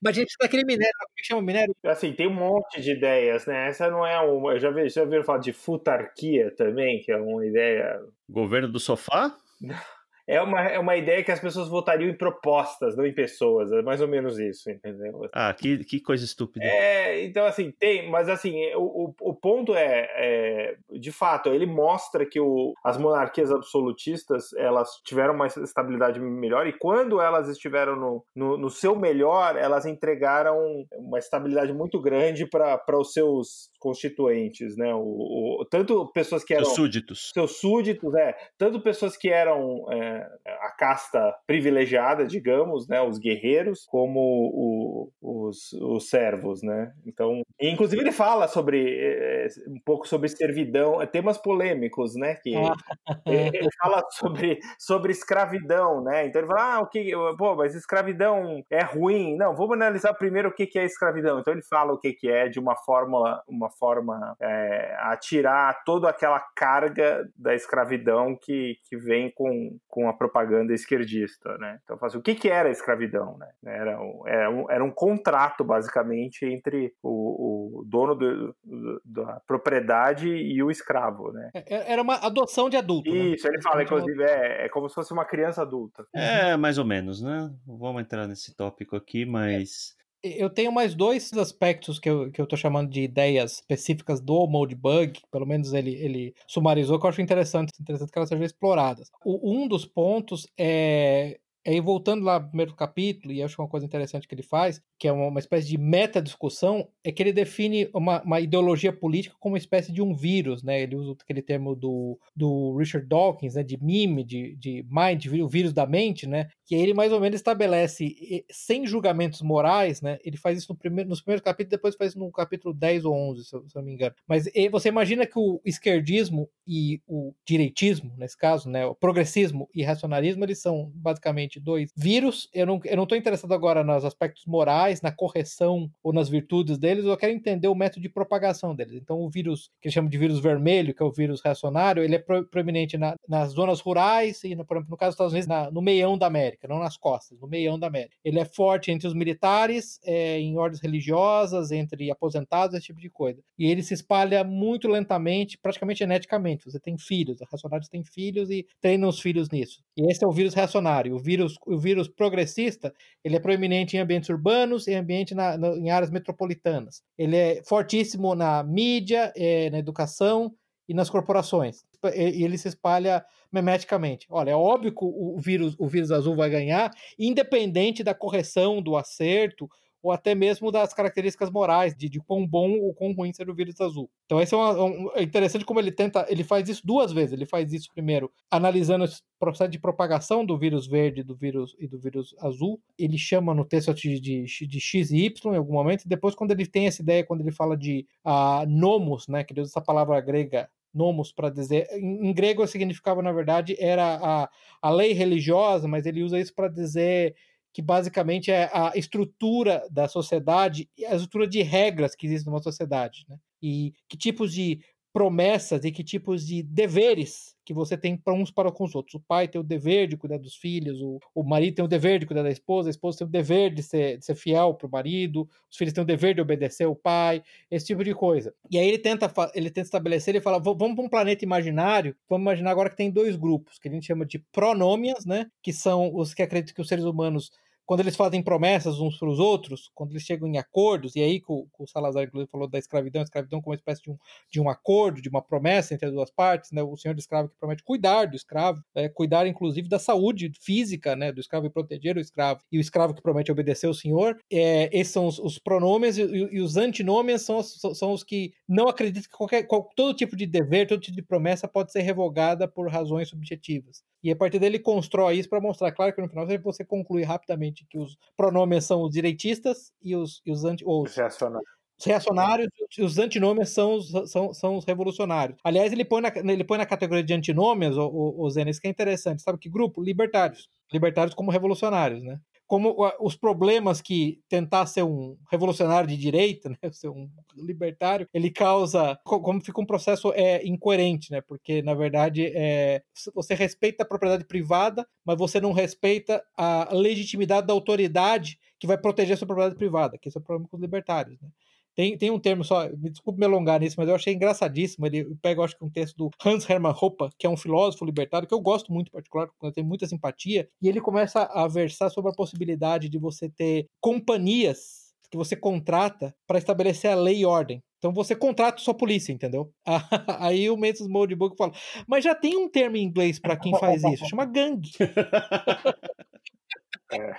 Mas a gente precisa daquele minério, como é chama minério? Assim, tem um monte de ideias, né? Essa não é uma. Eu já vi, já ouviram falar de futarquia também, que é uma ideia. Governo do sofá? <laughs> é uma, é uma ideia que as pessoas votariam em propostas, não em pessoas. É mais ou menos isso, entendeu? Ah, que, que coisa estúpida. É, então, assim, tem, mas assim, o, o, o ponto é, é, de fato, ele mostra que o, as monarquias absolutistas, elas tiveram uma estabilidade melhor e quando elas estiveram no, no, no seu melhor, elas entregaram uma estabilidade muito grande para os seus constituintes, né? O, o, tanto pessoas que eram... Seus súditos. Seus súditos, é. Tanto pessoas que eram... É, a casta privilegiada, digamos, né, os guerreiros, como o, os, os servos, né? Então, inclusive ele fala sobre é, um pouco sobre servidão, é, temas polêmicos, né? Que ah. <laughs> ele fala sobre, sobre escravidão, né? Então ele fala, ah, o que, pô, mas escravidão é ruim? Não, vamos analisar primeiro o que, que é escravidão. Então ele fala o que, que é de uma fórmula, uma forma é, a tirar toda aquela carga da escravidão que, que vem com, com a propaganda esquerdista, né? Então, assim, o que, que era a escravidão, né? Era um, era um, era um contrato, basicamente, entre o, o dono do, do, da propriedade e o escravo, né? É, é, era uma adoção de adulto, né? Isso, né? ele fala, inclusive, é, é como se fosse uma criança adulta. É, mais ou menos, né? Vamos entrar nesse tópico aqui, mas eu tenho mais dois aspectos que eu, que eu tô chamando de ideias específicas do Modebug, pelo menos ele, ele sumarizou, que eu acho interessante, interessante que elas sejam exploradas. O, um dos pontos é Aí, voltando lá no primeiro capítulo, e acho que é uma coisa interessante que ele faz, que é uma, uma espécie de meta-discussão, é que ele define uma, uma, ideologia política como uma espécie de um vírus, né? Ele usa aquele termo do, do Richard Dawkins, né? De mime, de, de mind, o vírus da mente, né? Que ele mais ou menos estabelece, sem julgamentos morais, né? Ele faz isso no primeiro, nos primeiros capítulos, depois faz no capítulo 10 ou 11, se eu, se eu não me engano. Mas você imagina que o esquerdismo e o direitismo, nesse caso, né? O progressismo e racionalismo, eles são basicamente dois vírus. Eu não, eu não tô interessado agora nos aspectos morais, na correção ou nas virtudes deles, eu quero entender o método de propagação deles. Então, o vírus que eles chamam de vírus vermelho, que é o vírus reacionário, ele é proeminente na, nas zonas rurais e, por exemplo, no caso dos Estados Unidos, na, no meião da América, não nas costas, no meião da América. Ele é forte entre os militares, é, em ordens religiosas, entre aposentados, esse tipo de coisa. E ele se espalha muito lentamente, praticamente geneticamente. Você tem filhos, os reacionários têm filhos e treinam os filhos nisso. E esse é o vírus reacionário. O vírus o vírus progressista, ele é proeminente em ambientes urbanos e ambiente na, na, em áreas metropolitanas. Ele é fortíssimo na mídia, é, na educação e nas corporações. E ele se espalha memeticamente. Olha, é óbvio que o vírus, o vírus azul vai ganhar, independente da correção, do acerto ou até mesmo das características morais, de, de quão bom ou quão ruim ser o vírus azul. Então, esse é, uma, um, é interessante como ele tenta, ele faz isso duas vezes. Ele faz isso primeiro analisando o processo de propagação do vírus verde do vírus e do vírus azul. Ele chama no texto de, de, de X e Y em algum momento, e depois, quando ele tem essa ideia, quando ele fala de uh, nomos, né, que ele usa essa palavra grega nomos para dizer. Em, grego significava, na verdade, era a, a lei religiosa, mas ele usa isso para dizer que basicamente é a estrutura da sociedade a estrutura de regras que existe numa sociedade, né? E que tipos de promessas e que tipos de deveres que você tem para uns para com os outros. O pai tem o dever de cuidar dos filhos, o, o marido tem o dever de cuidar da esposa, a esposa tem o dever de ser, de ser fiel para o marido, os filhos têm o dever de obedecer o pai, esse tipo de coisa. E aí ele tenta, ele tenta estabelecer, ele fala, vamos para um planeta imaginário, vamos imaginar agora que tem dois grupos, que a gente chama de pronômias, né, que são os que acreditam que os seres humanos quando eles fazem promessas uns para os outros, quando eles chegam em acordos, e aí que o, o, Salazar inclusive falou da escravidão, a escravidão como uma espécie de um, de um acordo, de uma promessa entre as duas partes, né? O senhor do escravo que promete cuidar do escravo, é, cuidar inclusive da saúde física, né, do escravo e proteger o escravo, e o escravo que promete obedecer o senhor. É, esses são os, os pronomes e, e, os antinômios são, são os que não acreditam que qualquer, qual, todo tipo de dever, todo tipo de promessa pode ser revogada por razões subjetivas. E a partir dele constrói isso para mostrar, claro que no final você conclui rapidamente que os pronomes são os direitistas e os, e os, anti, ou os, reacionários. Os reacionários e os antinômios são os, são, são os revolucionários. Aliás, ele põe na, ele põe na categoria de antinômios, o, o, o Zenes, que é interessante. Sabe que grupo? Libertários. Libertários como revolucionários, né? Como os problemas que tentar ser um revolucionário de direita, <laughs> né, ser um libertário, ele causa, como fica um processo é, incoerente, né, porque na verdade é, você respeita a propriedade privada, mas você não respeita a legitimidade da autoridade que vai proteger a sua propriedade privada, que esse é o problema com os libertários, né. Tem, tem um termo só, me desculpe me alongar nisso, mas eu achei engraçadíssimo. Ele pega, acho que um texto do Hans Hermann Hoppe, que é um filósofo libertário, que eu gosto muito, em particular, eu tenho muita simpatia, e ele começa a versar sobre a possibilidade de você ter companhias que você contrata para estabelecer a lei e ordem. Então você contrata sua polícia, entendeu? <laughs> Aí o Mendes Moldbook fala, mas já tem um termo em inglês para quem faz isso, chama gangue. <laughs> é.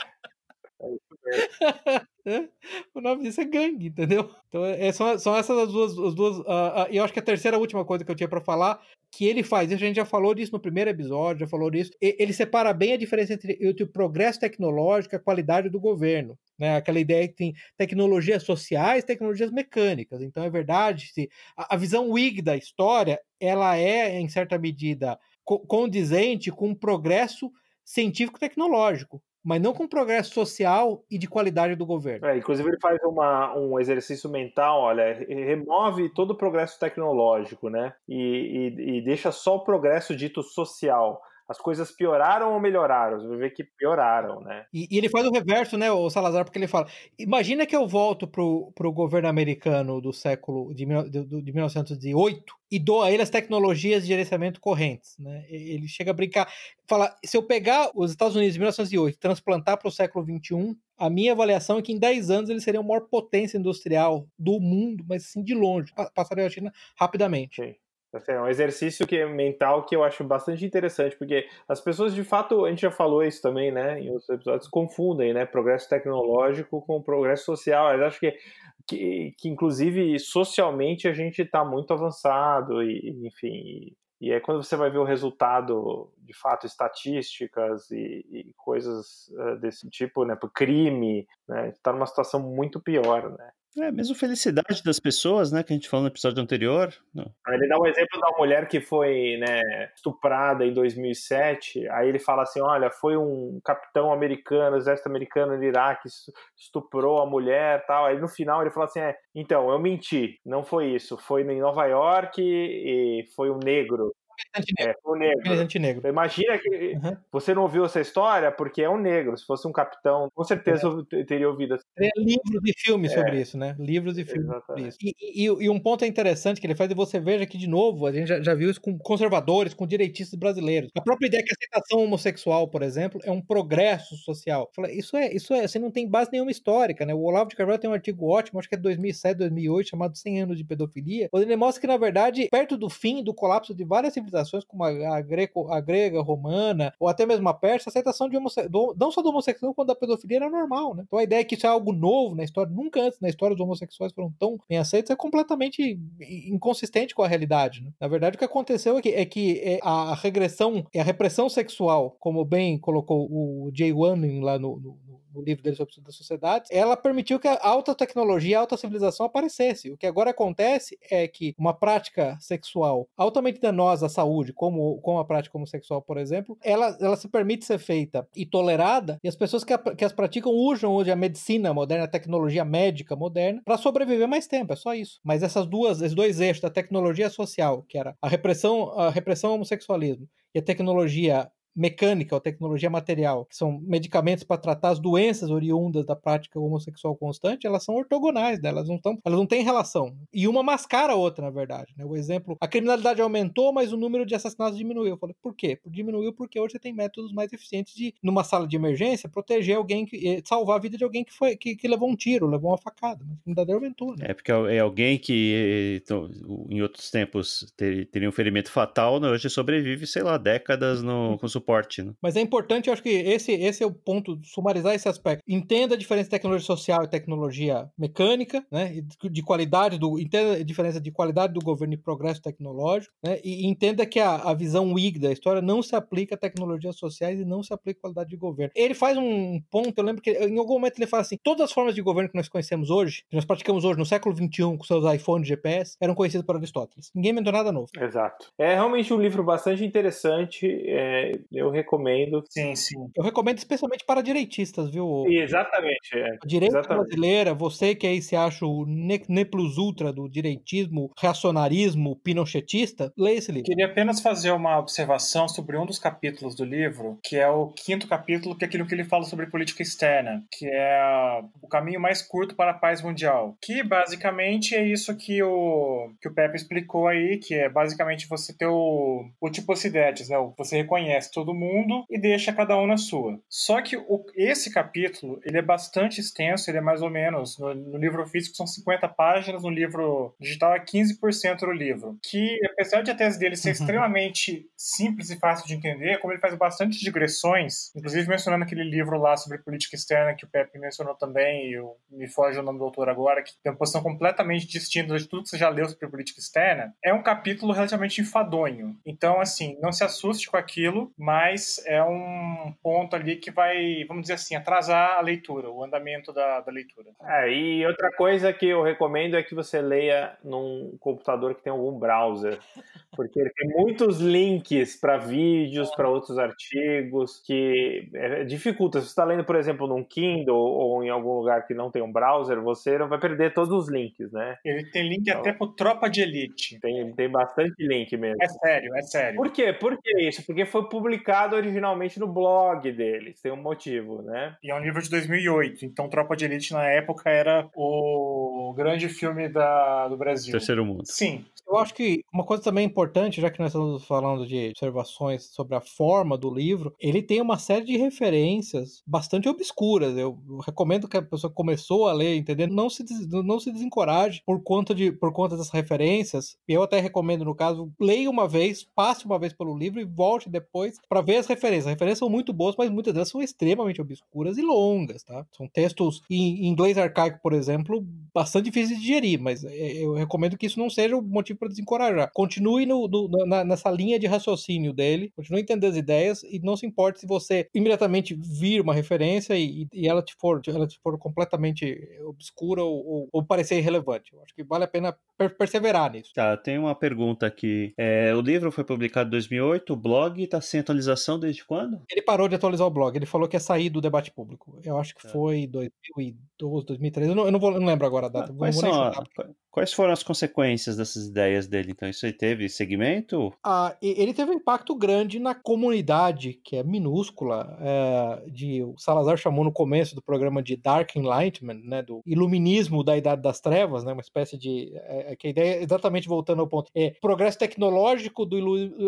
<laughs> o nome disso é gangue, entendeu? Então, é, são, são essas as duas. As duas uh, uh, e eu acho que a terceira última coisa que eu tinha para falar, que ele faz, a gente já falou disso no primeiro episódio, já falou disso. Ele separa bem a diferença entre, entre o progresso tecnológico e a qualidade do governo. Né? Aquela ideia que tem tecnologias sociais tecnologias mecânicas. Então é verdade, se, a, a visão Whig da história ela é, em certa medida, co condizente com o progresso científico-tecnológico mas não com progresso social e de qualidade do governo. É, inclusive ele faz uma, um exercício mental, olha, remove todo o progresso tecnológico, né? E, e, e deixa só o progresso dito social as coisas pioraram ou melhoraram? Você vai ver que pioraram, né? E, e, ele faz o reverso, né, o Salazar, porque ele fala: imagina que eu volto pro, pro governo americano do século de, de, de 1908 e dou a ele as tecnologias de gerenciamento correntes, né? Ele chega a brincar, fala: se eu pegar os Estados Unidos de 1908 e transplantar para o século 21, a minha avaliação é que em 10 anos eles seriam a maior potência industrial do mundo, mas assim de longe, passariam a China rapidamente. Sim. Assim, é um exercício que é mental que eu acho bastante interessante, porque as pessoas, de fato, a gente já falou isso também, né, em outros episódios, confundem, né, progresso tecnológico com progresso social. Acho que, que, que inclusive, socialmente a gente está muito avançado e, enfim, e é quando você vai ver o resultado, de fato, estatísticas e, e coisas uh, desse tipo, né, crime, né, está numa situação muito pior, né. É, mesmo felicidade das pessoas, né, que a gente falou no episódio anterior. Não. Ele dá um exemplo da mulher que foi né, estuprada em 2007, aí ele fala assim, olha, foi um capitão americano, exército americano no Iraque, estuprou a mulher tal, aí no final ele fala assim, é, então, eu menti, não foi isso, foi em Nova York e foi um negro é, o negro. negro. Imagina que uhum. você não ouviu essa história porque é um negro. Se fosse um capitão, com certeza é. teria ouvido. Teria livros e filmes é. sobre isso, né? Livros e filmes sobre isso. E, e, e, um ponto interessante que ele faz, e você veja que, de novo, a gente já, já viu isso com conservadores, com direitistas brasileiros. A própria ideia que a aceitação homossexual, por exemplo, é um progresso social. Isso é, isso é, assim, não tem base nenhuma histórica, né? O Olavo de Carvalho tem um artigo ótimo, acho que é 2007, 2008, chamado 100 anos de pedofilia, onde ele mostra que, na verdade, perto do fim do colapso de várias civilizações como a, greco, a grega, a romana, ou até mesmo a persa, a aceitação de do, não só do homossexual, quanto da pedofilia era normal, né? Então a ideia é que isso é algo novo na história, nunca antes na história os homossexuais foram tão bem aceitos, é completamente inconsistente com a realidade. Né? Na verdade, o que aconteceu é que, é que é a regressão, a repressão sexual, como bem colocou o Jay Wanning lá no, no no livro dele sobre a sociedade, ela permitiu que a alta tecnologia, a alta civilização aparecesse. O que agora acontece é que uma prática sexual altamente danosa à saúde, como, como a prática homossexual, por exemplo, ela, ela se permite ser feita e tolerada, e as pessoas que, a, que as praticam usam hoje a medicina moderna, a tecnologia médica moderna, para sobreviver mais tempo, é só isso. Mas essas duas, esses dois eixos da tecnologia social, que era a repressão, a repressão ao homossexualismo e a tecnologia mecânica ou tecnologia material, que são medicamentos para tratar as doenças oriundas da prática homossexual constante, elas são ortogonais, né? elas, não tão, elas não têm relação. E uma mascara a outra, na verdade. Né? O exemplo, a criminalidade aumentou, mas o número de assassinatos diminuiu. Eu falei, por quê? Diminuiu porque hoje você tem métodos mais eficientes de, numa sala de emergência, proteger alguém, que, eh, salvar a vida de alguém que, foi, que, que levou um tiro, levou uma facada. Mas a criminalidade aumentou. Né? É porque é alguém que então, em outros tempos ter, teria um ferimento fatal, né? hoje sobrevive, sei lá, décadas no, <laughs> com suporte. Né? Mas é importante, eu acho que esse, esse é o ponto, sumarizar esse aspecto. Entenda a diferença de tecnologia social e tecnologia mecânica, né? De qualidade do. Entenda a diferença de qualidade do governo e progresso tecnológico, né? E entenda que a, a visão WIG da história não se aplica a tecnologias sociais e não se aplica a qualidade de governo. Ele faz um ponto, eu lembro que em algum momento ele fala assim: todas as formas de governo que nós conhecemos hoje, que nós praticamos hoje no século XXI com seus iPhones GPS, eram conhecidas por Aristóteles. Ninguém inventou nada novo. Exato. É realmente um livro bastante interessante. É, eu recomendo. Sim, sim. Eu recomendo especialmente para direitistas, viu? Exatamente. É. Direita Exatamente. brasileira, você que aí se acha o ne, ne plus ultra do direitismo, reacionarismo, pinochetista, leia esse livro. Queria apenas fazer uma observação sobre um dos capítulos do livro, que é o quinto capítulo, que é aquilo que ele fala sobre política externa, que é o caminho mais curto para a paz mundial. Que basicamente é isso que o, que o Pepe explicou aí, que é basicamente você ter o, o tipo né? Você reconhece todo mundo e deixa cada um na sua. Só que o, esse capítulo, ele é bastante extenso, ele é mais ou menos, no, no livro físico são 50 páginas, no livro digital é 15% do livro. Que, apesar de a tese dele ser uhum. extremamente simples e fácil de entender, como ele faz bastante digressões, inclusive mencionando aquele livro lá sobre política externa que o Pepe mencionou também, e eu, me foge o nome do autor agora, que tem uma posição completamente distinta de tudo que você já leu sobre política externa, é um capítulo relativamente enfadonho. Então, assim, não se assuste com aquilo, mas é um ponto ali que vai, vamos dizer assim, atrasar a leitura, o andamento da, da leitura. É, e outra coisa que eu recomendo é que você leia num computador que tem algum browser, porque ele tem muitos links para vídeos, para outros artigos, que é, dificulta. Se você está lendo, por exemplo, num Kindle ou em algum lugar que não tem um browser, você não vai perder todos os links, né? Ele tem link então, até pro Tropa de Elite. Tem, tem bastante link mesmo. É sério, é sério. Por quê? Por que isso? Porque foi publicado originalmente no blog deles, tem um motivo, né? E é um livro de 2008, então Tropa de Elite na época era o grande filme da, do Brasil. Terceiro mundo. Sim, eu acho que uma coisa também importante, já que nós estamos falando de observações sobre a forma do livro, ele tem uma série de referências bastante obscuras. Eu, recomendo que a pessoa que começou a ler, entender, não se, não se desencoraje por conta, de, por conta dessas referências. Eu até recomendo, no caso, leia uma vez, passe uma vez pelo livro e volte depois para ver as referências. As referências são muito boas, mas muitas delas são extremamente obscuras e longas, tá? São textos em inglês arcaico, por exemplo, bastante difíceis de digerir, mas é, eu recomendo que isso não seja o motivo para desencorajar. Continue no, no, na, nessa linha de raciocínio dele, continue a entender as ideias e não se importe se você imediatamente vir uma referência e, e ela, te for, ela te for completamente obscura ou, ou, ou, parecer irrelevante. Eu acho que vale a pena per perseverar nisso. Tá, tem uma pergunta aqui. É, o livro foi publicado em 2008, o blog está sem atualização desde quando? Ele parou de atualizar o blog, ele falou que ia sair do debate público. Eu acho que é. foi 2012, 2013, eu não, eu não, vou, eu não lembro agora a data. Ah, quais, são a, quais foram as consequências dessas ideias? dele. Então, isso aí teve segmento? Ah, ele teve um impacto grande na comunidade, que é minúscula, é, de o Salazar chamou no começo do programa de Dark Enlightenment, né, do iluminismo da Idade das Trevas, né, uma espécie de é, é que a ideia, exatamente voltando ao ponto, é progresso tecnológico do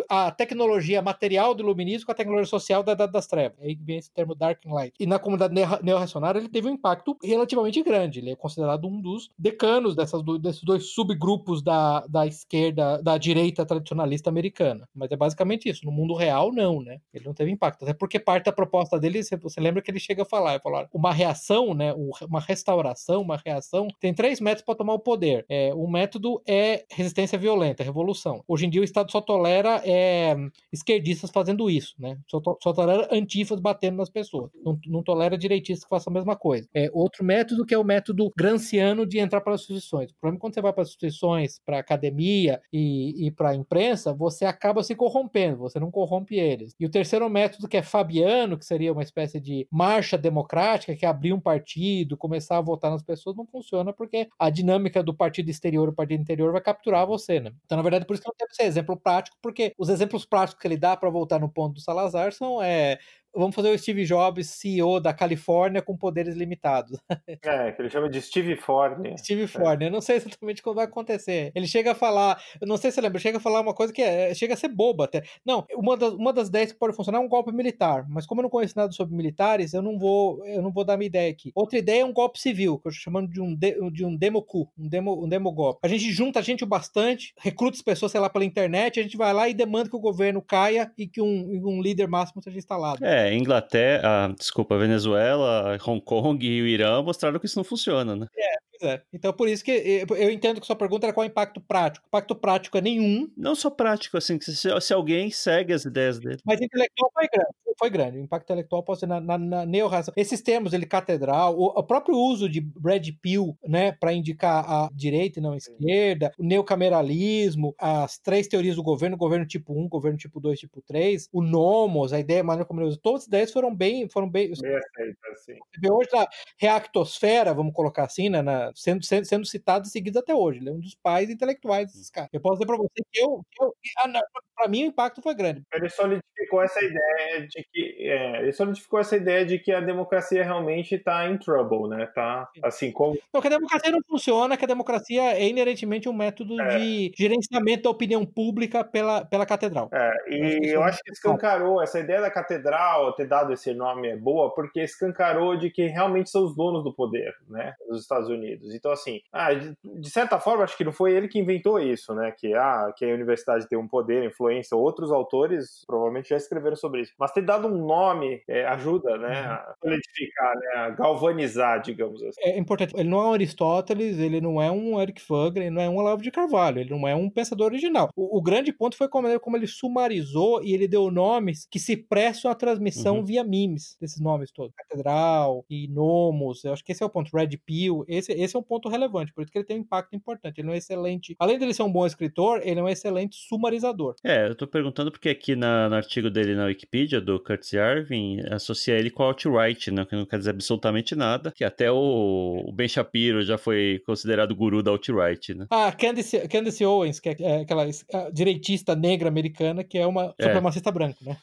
a tecnologia material do iluminismo com a tecnologia social da Idade das Trevas. Aí vem esse termo Dark Enlightenment. E na comunidade neo-reacionária ele teve um impacto relativamente grande. Ele é considerado um dos decanos dessas, desses dois subgrupos da, da esquerda, da direita tradicionalista americana. Mas é basicamente isso. No mundo real, não, né? Ele não teve impacto. Até porque parte da proposta dele, você lembra que ele chega a falar, falar uma reação, né? Uma restauração, uma reação, tem três métodos para tomar o poder. É, um método é resistência violenta, revolução. Hoje em dia o Estado só tolera é, esquerdistas fazendo isso, né? Só, to, só tolera antifas batendo nas pessoas. Não, não tolera direitistas que façam a mesma coisa. É outro método que é o método granciano de entrar para as instituições. O problema é quando você vai para as instituições, para academia e, e para a imprensa, você acaba se corrompendo, você não corrompe eles. E o terceiro método, que é fabiano, que seria uma espécie de marcha democrática, que é abrir um partido, começar a votar nas pessoas, não funciona porque a dinâmica do partido exterior e partido interior vai capturar você, né? Então, na verdade, por isso que não deve ser exemplo prático, porque os exemplos práticos que ele dá para voltar no ponto do Salazar são é, vamos fazer o Steve Jobs CEO da Califórnia com poderes limitados. <laughs> É, que ele chama de Steve Forne. Steve Forne, é. eu não sei exatamente como vai acontecer. Ele chega a falar, eu não sei se você lembra, chega a falar uma coisa que é, chega a ser boba até. Não, uma das, uma das ideias que pode funcionar é um golpe militar, mas como eu não conheço nada sobre militares, eu não vou, eu não vou dar minha ideia aqui. Outra ideia é um golpe civil, que eu estou chamando de um, de, de um demo coup, um demo, um demo golpe. A gente junta a gente o bastante, recruta as pessoas, sei lá, pela internet, a gente vai lá e demanda que o governo caia e que um, um líder máximo seja instalado. É, é, Inglaterra, ah, desculpa, Venezuela, Hong Kong e o Irã mostraram que isso não funciona, né? É, é. Então, por isso que eu entendo que sua pergunta era qual é o impacto prático. O impacto prático é nenhum. Não só prático, assim, se, se alguém segue as ideias dele. Mas intelectual foi grande. Foi grande. O impacto intelectual pode ser na, na, na neo-raça. Esses termos, ele catedral, o, o, próprio uso de Brad Pill, né, para indicar a direita e não a esquerda, o neocameralismo, as três teorias do governo, governo tipo 1, governo tipo 2, tipo 3, o nomos, a ideia, a maneira como ele usa, todas as ideias foram bem, foram bem... bem aceitas, assim. Hoje a reactosfera, vamos colocar assim, né, na, sendo, sendo, sendo citado e seguido até hoje. Ele é um dos pais intelectuais desses caras. Eu posso dizer para você que eu, eu ah, para mim o impacto foi grande. Ele solidificou essa ideia de que é, ele solidificou essa ideia de que a democracia realmente está em trouble, né? Tá assim como não, que a democracia não funciona, que a democracia é inerentemente um método é. de gerenciamento da opinião pública pela, pela catedral. É, e eu acho que escancarou essa ideia da catedral ter dado esse nome é boa porque escancarou de que realmente são os donos do poder, né? Nos Estados Unidos. Unidos. Então, assim, ah, de, de, certa forma, acho que não foi ele que inventou isso, né? Que, ah, que a universidade tem um poder, influência. Outros autores provavelmente já escreveram sobre isso. Mas ter dado um nome é, ajuda, né? Uhum. A solidificar, né? A galvanizar, digamos assim. É importante. Ele não é um Aristóteles, ele não é um Eric Fugger, ele não é um Olavo de Carvalho, ele não é um pensador original. O, o grande ponto foi como ele, como ele sumarizou e ele deu nomes que se prestam à transmissão uhum. via memes, desses nomes todos. Catedral e Nomos, eu acho que esse é o ponto. Red Pill, esse, esse é um ponto relevante, por isso que ele tem um impacto importante. Ele é um excelente, além dele ser um bom escritor, ele é um excelente sumarizador. É, eu tô perguntando porque aqui na, no artigo dele na Wikipedia, do Curtis Yarvin, associa ele com alt-right, né, que não quer dizer absolutamente nada, que até o, o Ben Shapiro já foi considerado guru da alt-right, né? Ah, Candace, Candace Owens, que é, é aquela direitista negra americana, que é uma é. supremacista branca, né?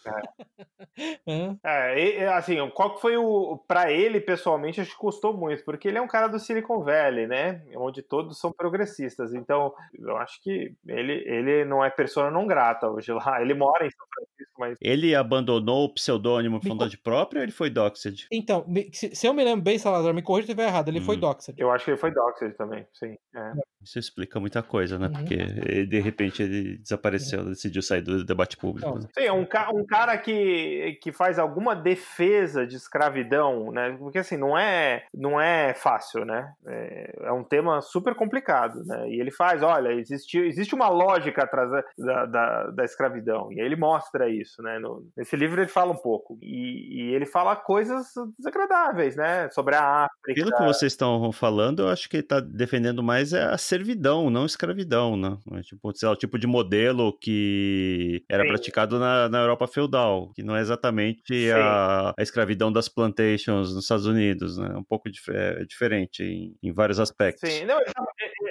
É. <laughs> é, é assim, qual que foi o... Pra ele, pessoalmente, acho que custou muito, porque ele é um cara do Silicon Valley, né? Onde todos são progressistas. Então, eu acho que ele, ele não é persona não grata hoje lá. Ele mora em São Francisco, mas. Ele abandonou o pseudônimo por vontade própria ou ele foi doxed? Então, se eu me lembro bem, Salazar, me corrija se estiver errado, ele hum. foi doxed. Eu acho que ele foi doxed também, sim. É. Isso explica muita coisa, né? Uhum. Porque ele, de repente ele desapareceu, uhum. decidiu sair do debate público. Né? Sim, é um, ca um cara que, que faz alguma defesa de escravidão, né? Porque assim, não é, não é fácil, né? É, é, um tema super complicado, né? E ele faz, olha, existe, existe uma lógica atrás da, da, da escravidão, e aí ele mostra isso, né? No, nesse livro ele fala um pouco, e, e, ele fala coisas desagradáveis, né? Sobre a África. Pelo que vocês estão falando, eu acho que ele está defendendo mais é a servidão, não escravidão, né? É tipo, sei lá, o tipo de modelo que era Sim. praticado na, na Europa feudal, que não é exatamente a, a, escravidão das plantations nos Estados Unidos, né? É um pouco dif é diferente em, em vários aspectos. Sim, não, ele tá,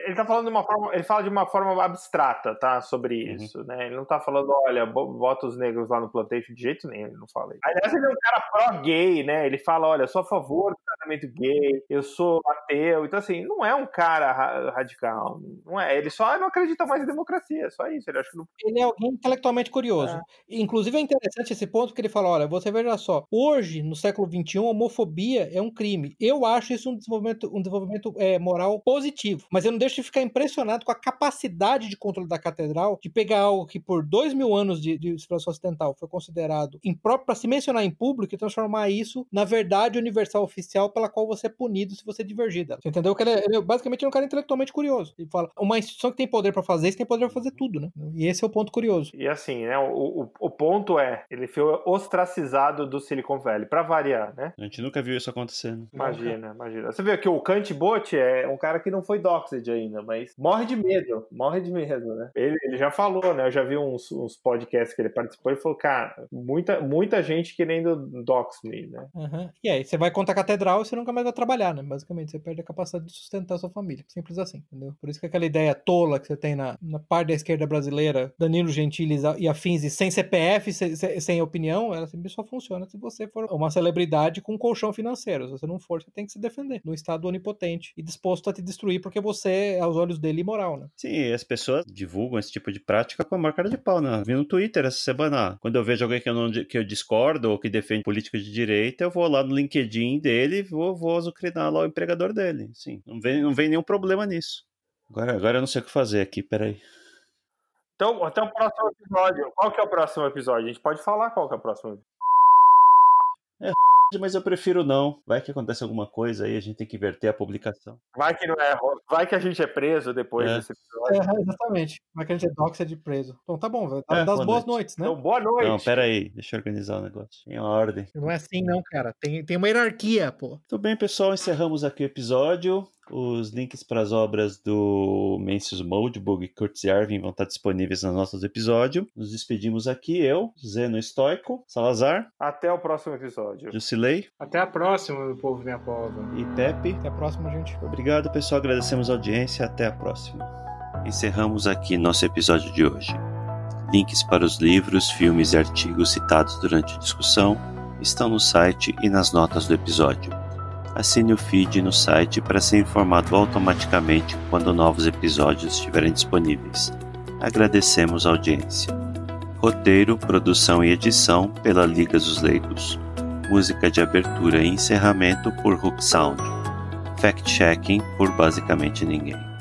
ele tá, falando de uma forma, ele fala de uma forma abstrata, tá, sobre uhum. isso, né? Ele não tá falando, olha, bota os negros lá no plantation de jeito nenhum, ele não fala isso. Aliás, ele é um cara pró-gay, né? Ele fala, olha, sou a favor casamento gay, eu sou ateu. Então, assim, não é um cara ra radical. Não é. Ele só não acredita mais em democracia, só isso. Ele, acha que não... ele é alguém intelectualmente curioso. É. Inclusive, é interessante esse ponto que ele fala: olha, você veja só, hoje, no século XXI, homofobia é um crime. Eu acho isso um desenvolvimento, um desenvolvimento é, moral positivo, mas eu não deixo de ficar impressionado com a capacidade de controle da catedral de pegar algo que por dois mil anos de, de civilização ocidental foi considerado impróprio para se mencionar em público e transformar isso na verdade universal oficial pela qual você é punido se você divergir dela. Você entendeu? Que ele, é, ele é, basicamente é um cara intelectualmente curioso. Ele fala, uma instituição que tem poder para fazer isso tem poder para fazer tudo, né? E esse é o ponto curioso. E assim, né? O, o, o ponto é, ele foi ostracizado do Silicon Valley, para variar, né? A gente nunca viu isso acontecendo. Imagina, imagina. Você vê que o Kant Bot é um cara que não foi doxed ainda, mas morre de medo, morre de medo, né? Ele, ele já falou, né? Eu já vi uns, uns podcasts que ele participou e falou, cara, muita, muita gente querendo dox me, né? Uhum. E aí, você vai contra a catedral você nunca mais vai trabalhar, né? Basicamente, você perde a capacidade de sustentar sua família. Simples assim, entendeu? Por isso que aquela ideia tola que você tem na, na parte da esquerda brasileira, Danilo Gentili e afins, e sem CPF, sem, sem opinião, ela sempre só funciona se você for uma celebridade com colchão financeiro. Se você não for, você tem que se defender no estado onipotente e disposto a te destruir porque você, aos olhos dele, imoral, né? Sim, as pessoas divulgam esse tipo de prática com a maior cara de pau, né? Vi no Twitter essa semana, quando eu vejo alguém que eu, não, que eu discordo ou que defende política de direita, eu vou lá no LinkedIn dele vou, vou azucrinar lá o empregador dele. Sim, não vem, não vem nenhum problema nisso. Agora, agora eu não sei o que fazer aqui, peraí. Então, até o próximo episódio. Qual que é o próximo episódio? A gente pode falar qual que é o próximo episódio. É, mas eu prefiro não. Vai que acontece alguma coisa aí, a gente tem que inverter a publicação. Vai que não é, vai que a gente é preso depois é. desse episódio. É, exatamente. Vai que a gente é doxa de preso. Então tá bom, é, das boas noite. noites, né? Então, boa noite. Não, pera aí, deixa eu organizar o negócio. Em ordem. Não é assim não, cara. Tem, tem uma hierarquia, pô. Tudo bem, pessoal, encerramos aqui o episódio. Os links para as obras do Mencius Moldbug e Kurtz Yarvin vão estar disponíveis nas notas do episódio. Nos despedimos aqui, eu, Zeno Estoico, Salazar. Até o próximo episódio. Jusilei. Até a próxima, meu povo minha pova. E Pepe. Até a próxima, gente. Obrigado, pessoal. Agradecemos a audiência. Até a próxima. Encerramos aqui nosso episódio de hoje. Links para os livros, filmes e artigos citados durante a discussão estão no site e nas notas do episódio. Assine o feed no site para ser informado automaticamente quando novos episódios estiverem disponíveis. Agradecemos a audiência. Roteiro, produção e edição pela Liga dos Leigos. Música de abertura e encerramento por Hook Sound. Fact-checking por basicamente ninguém.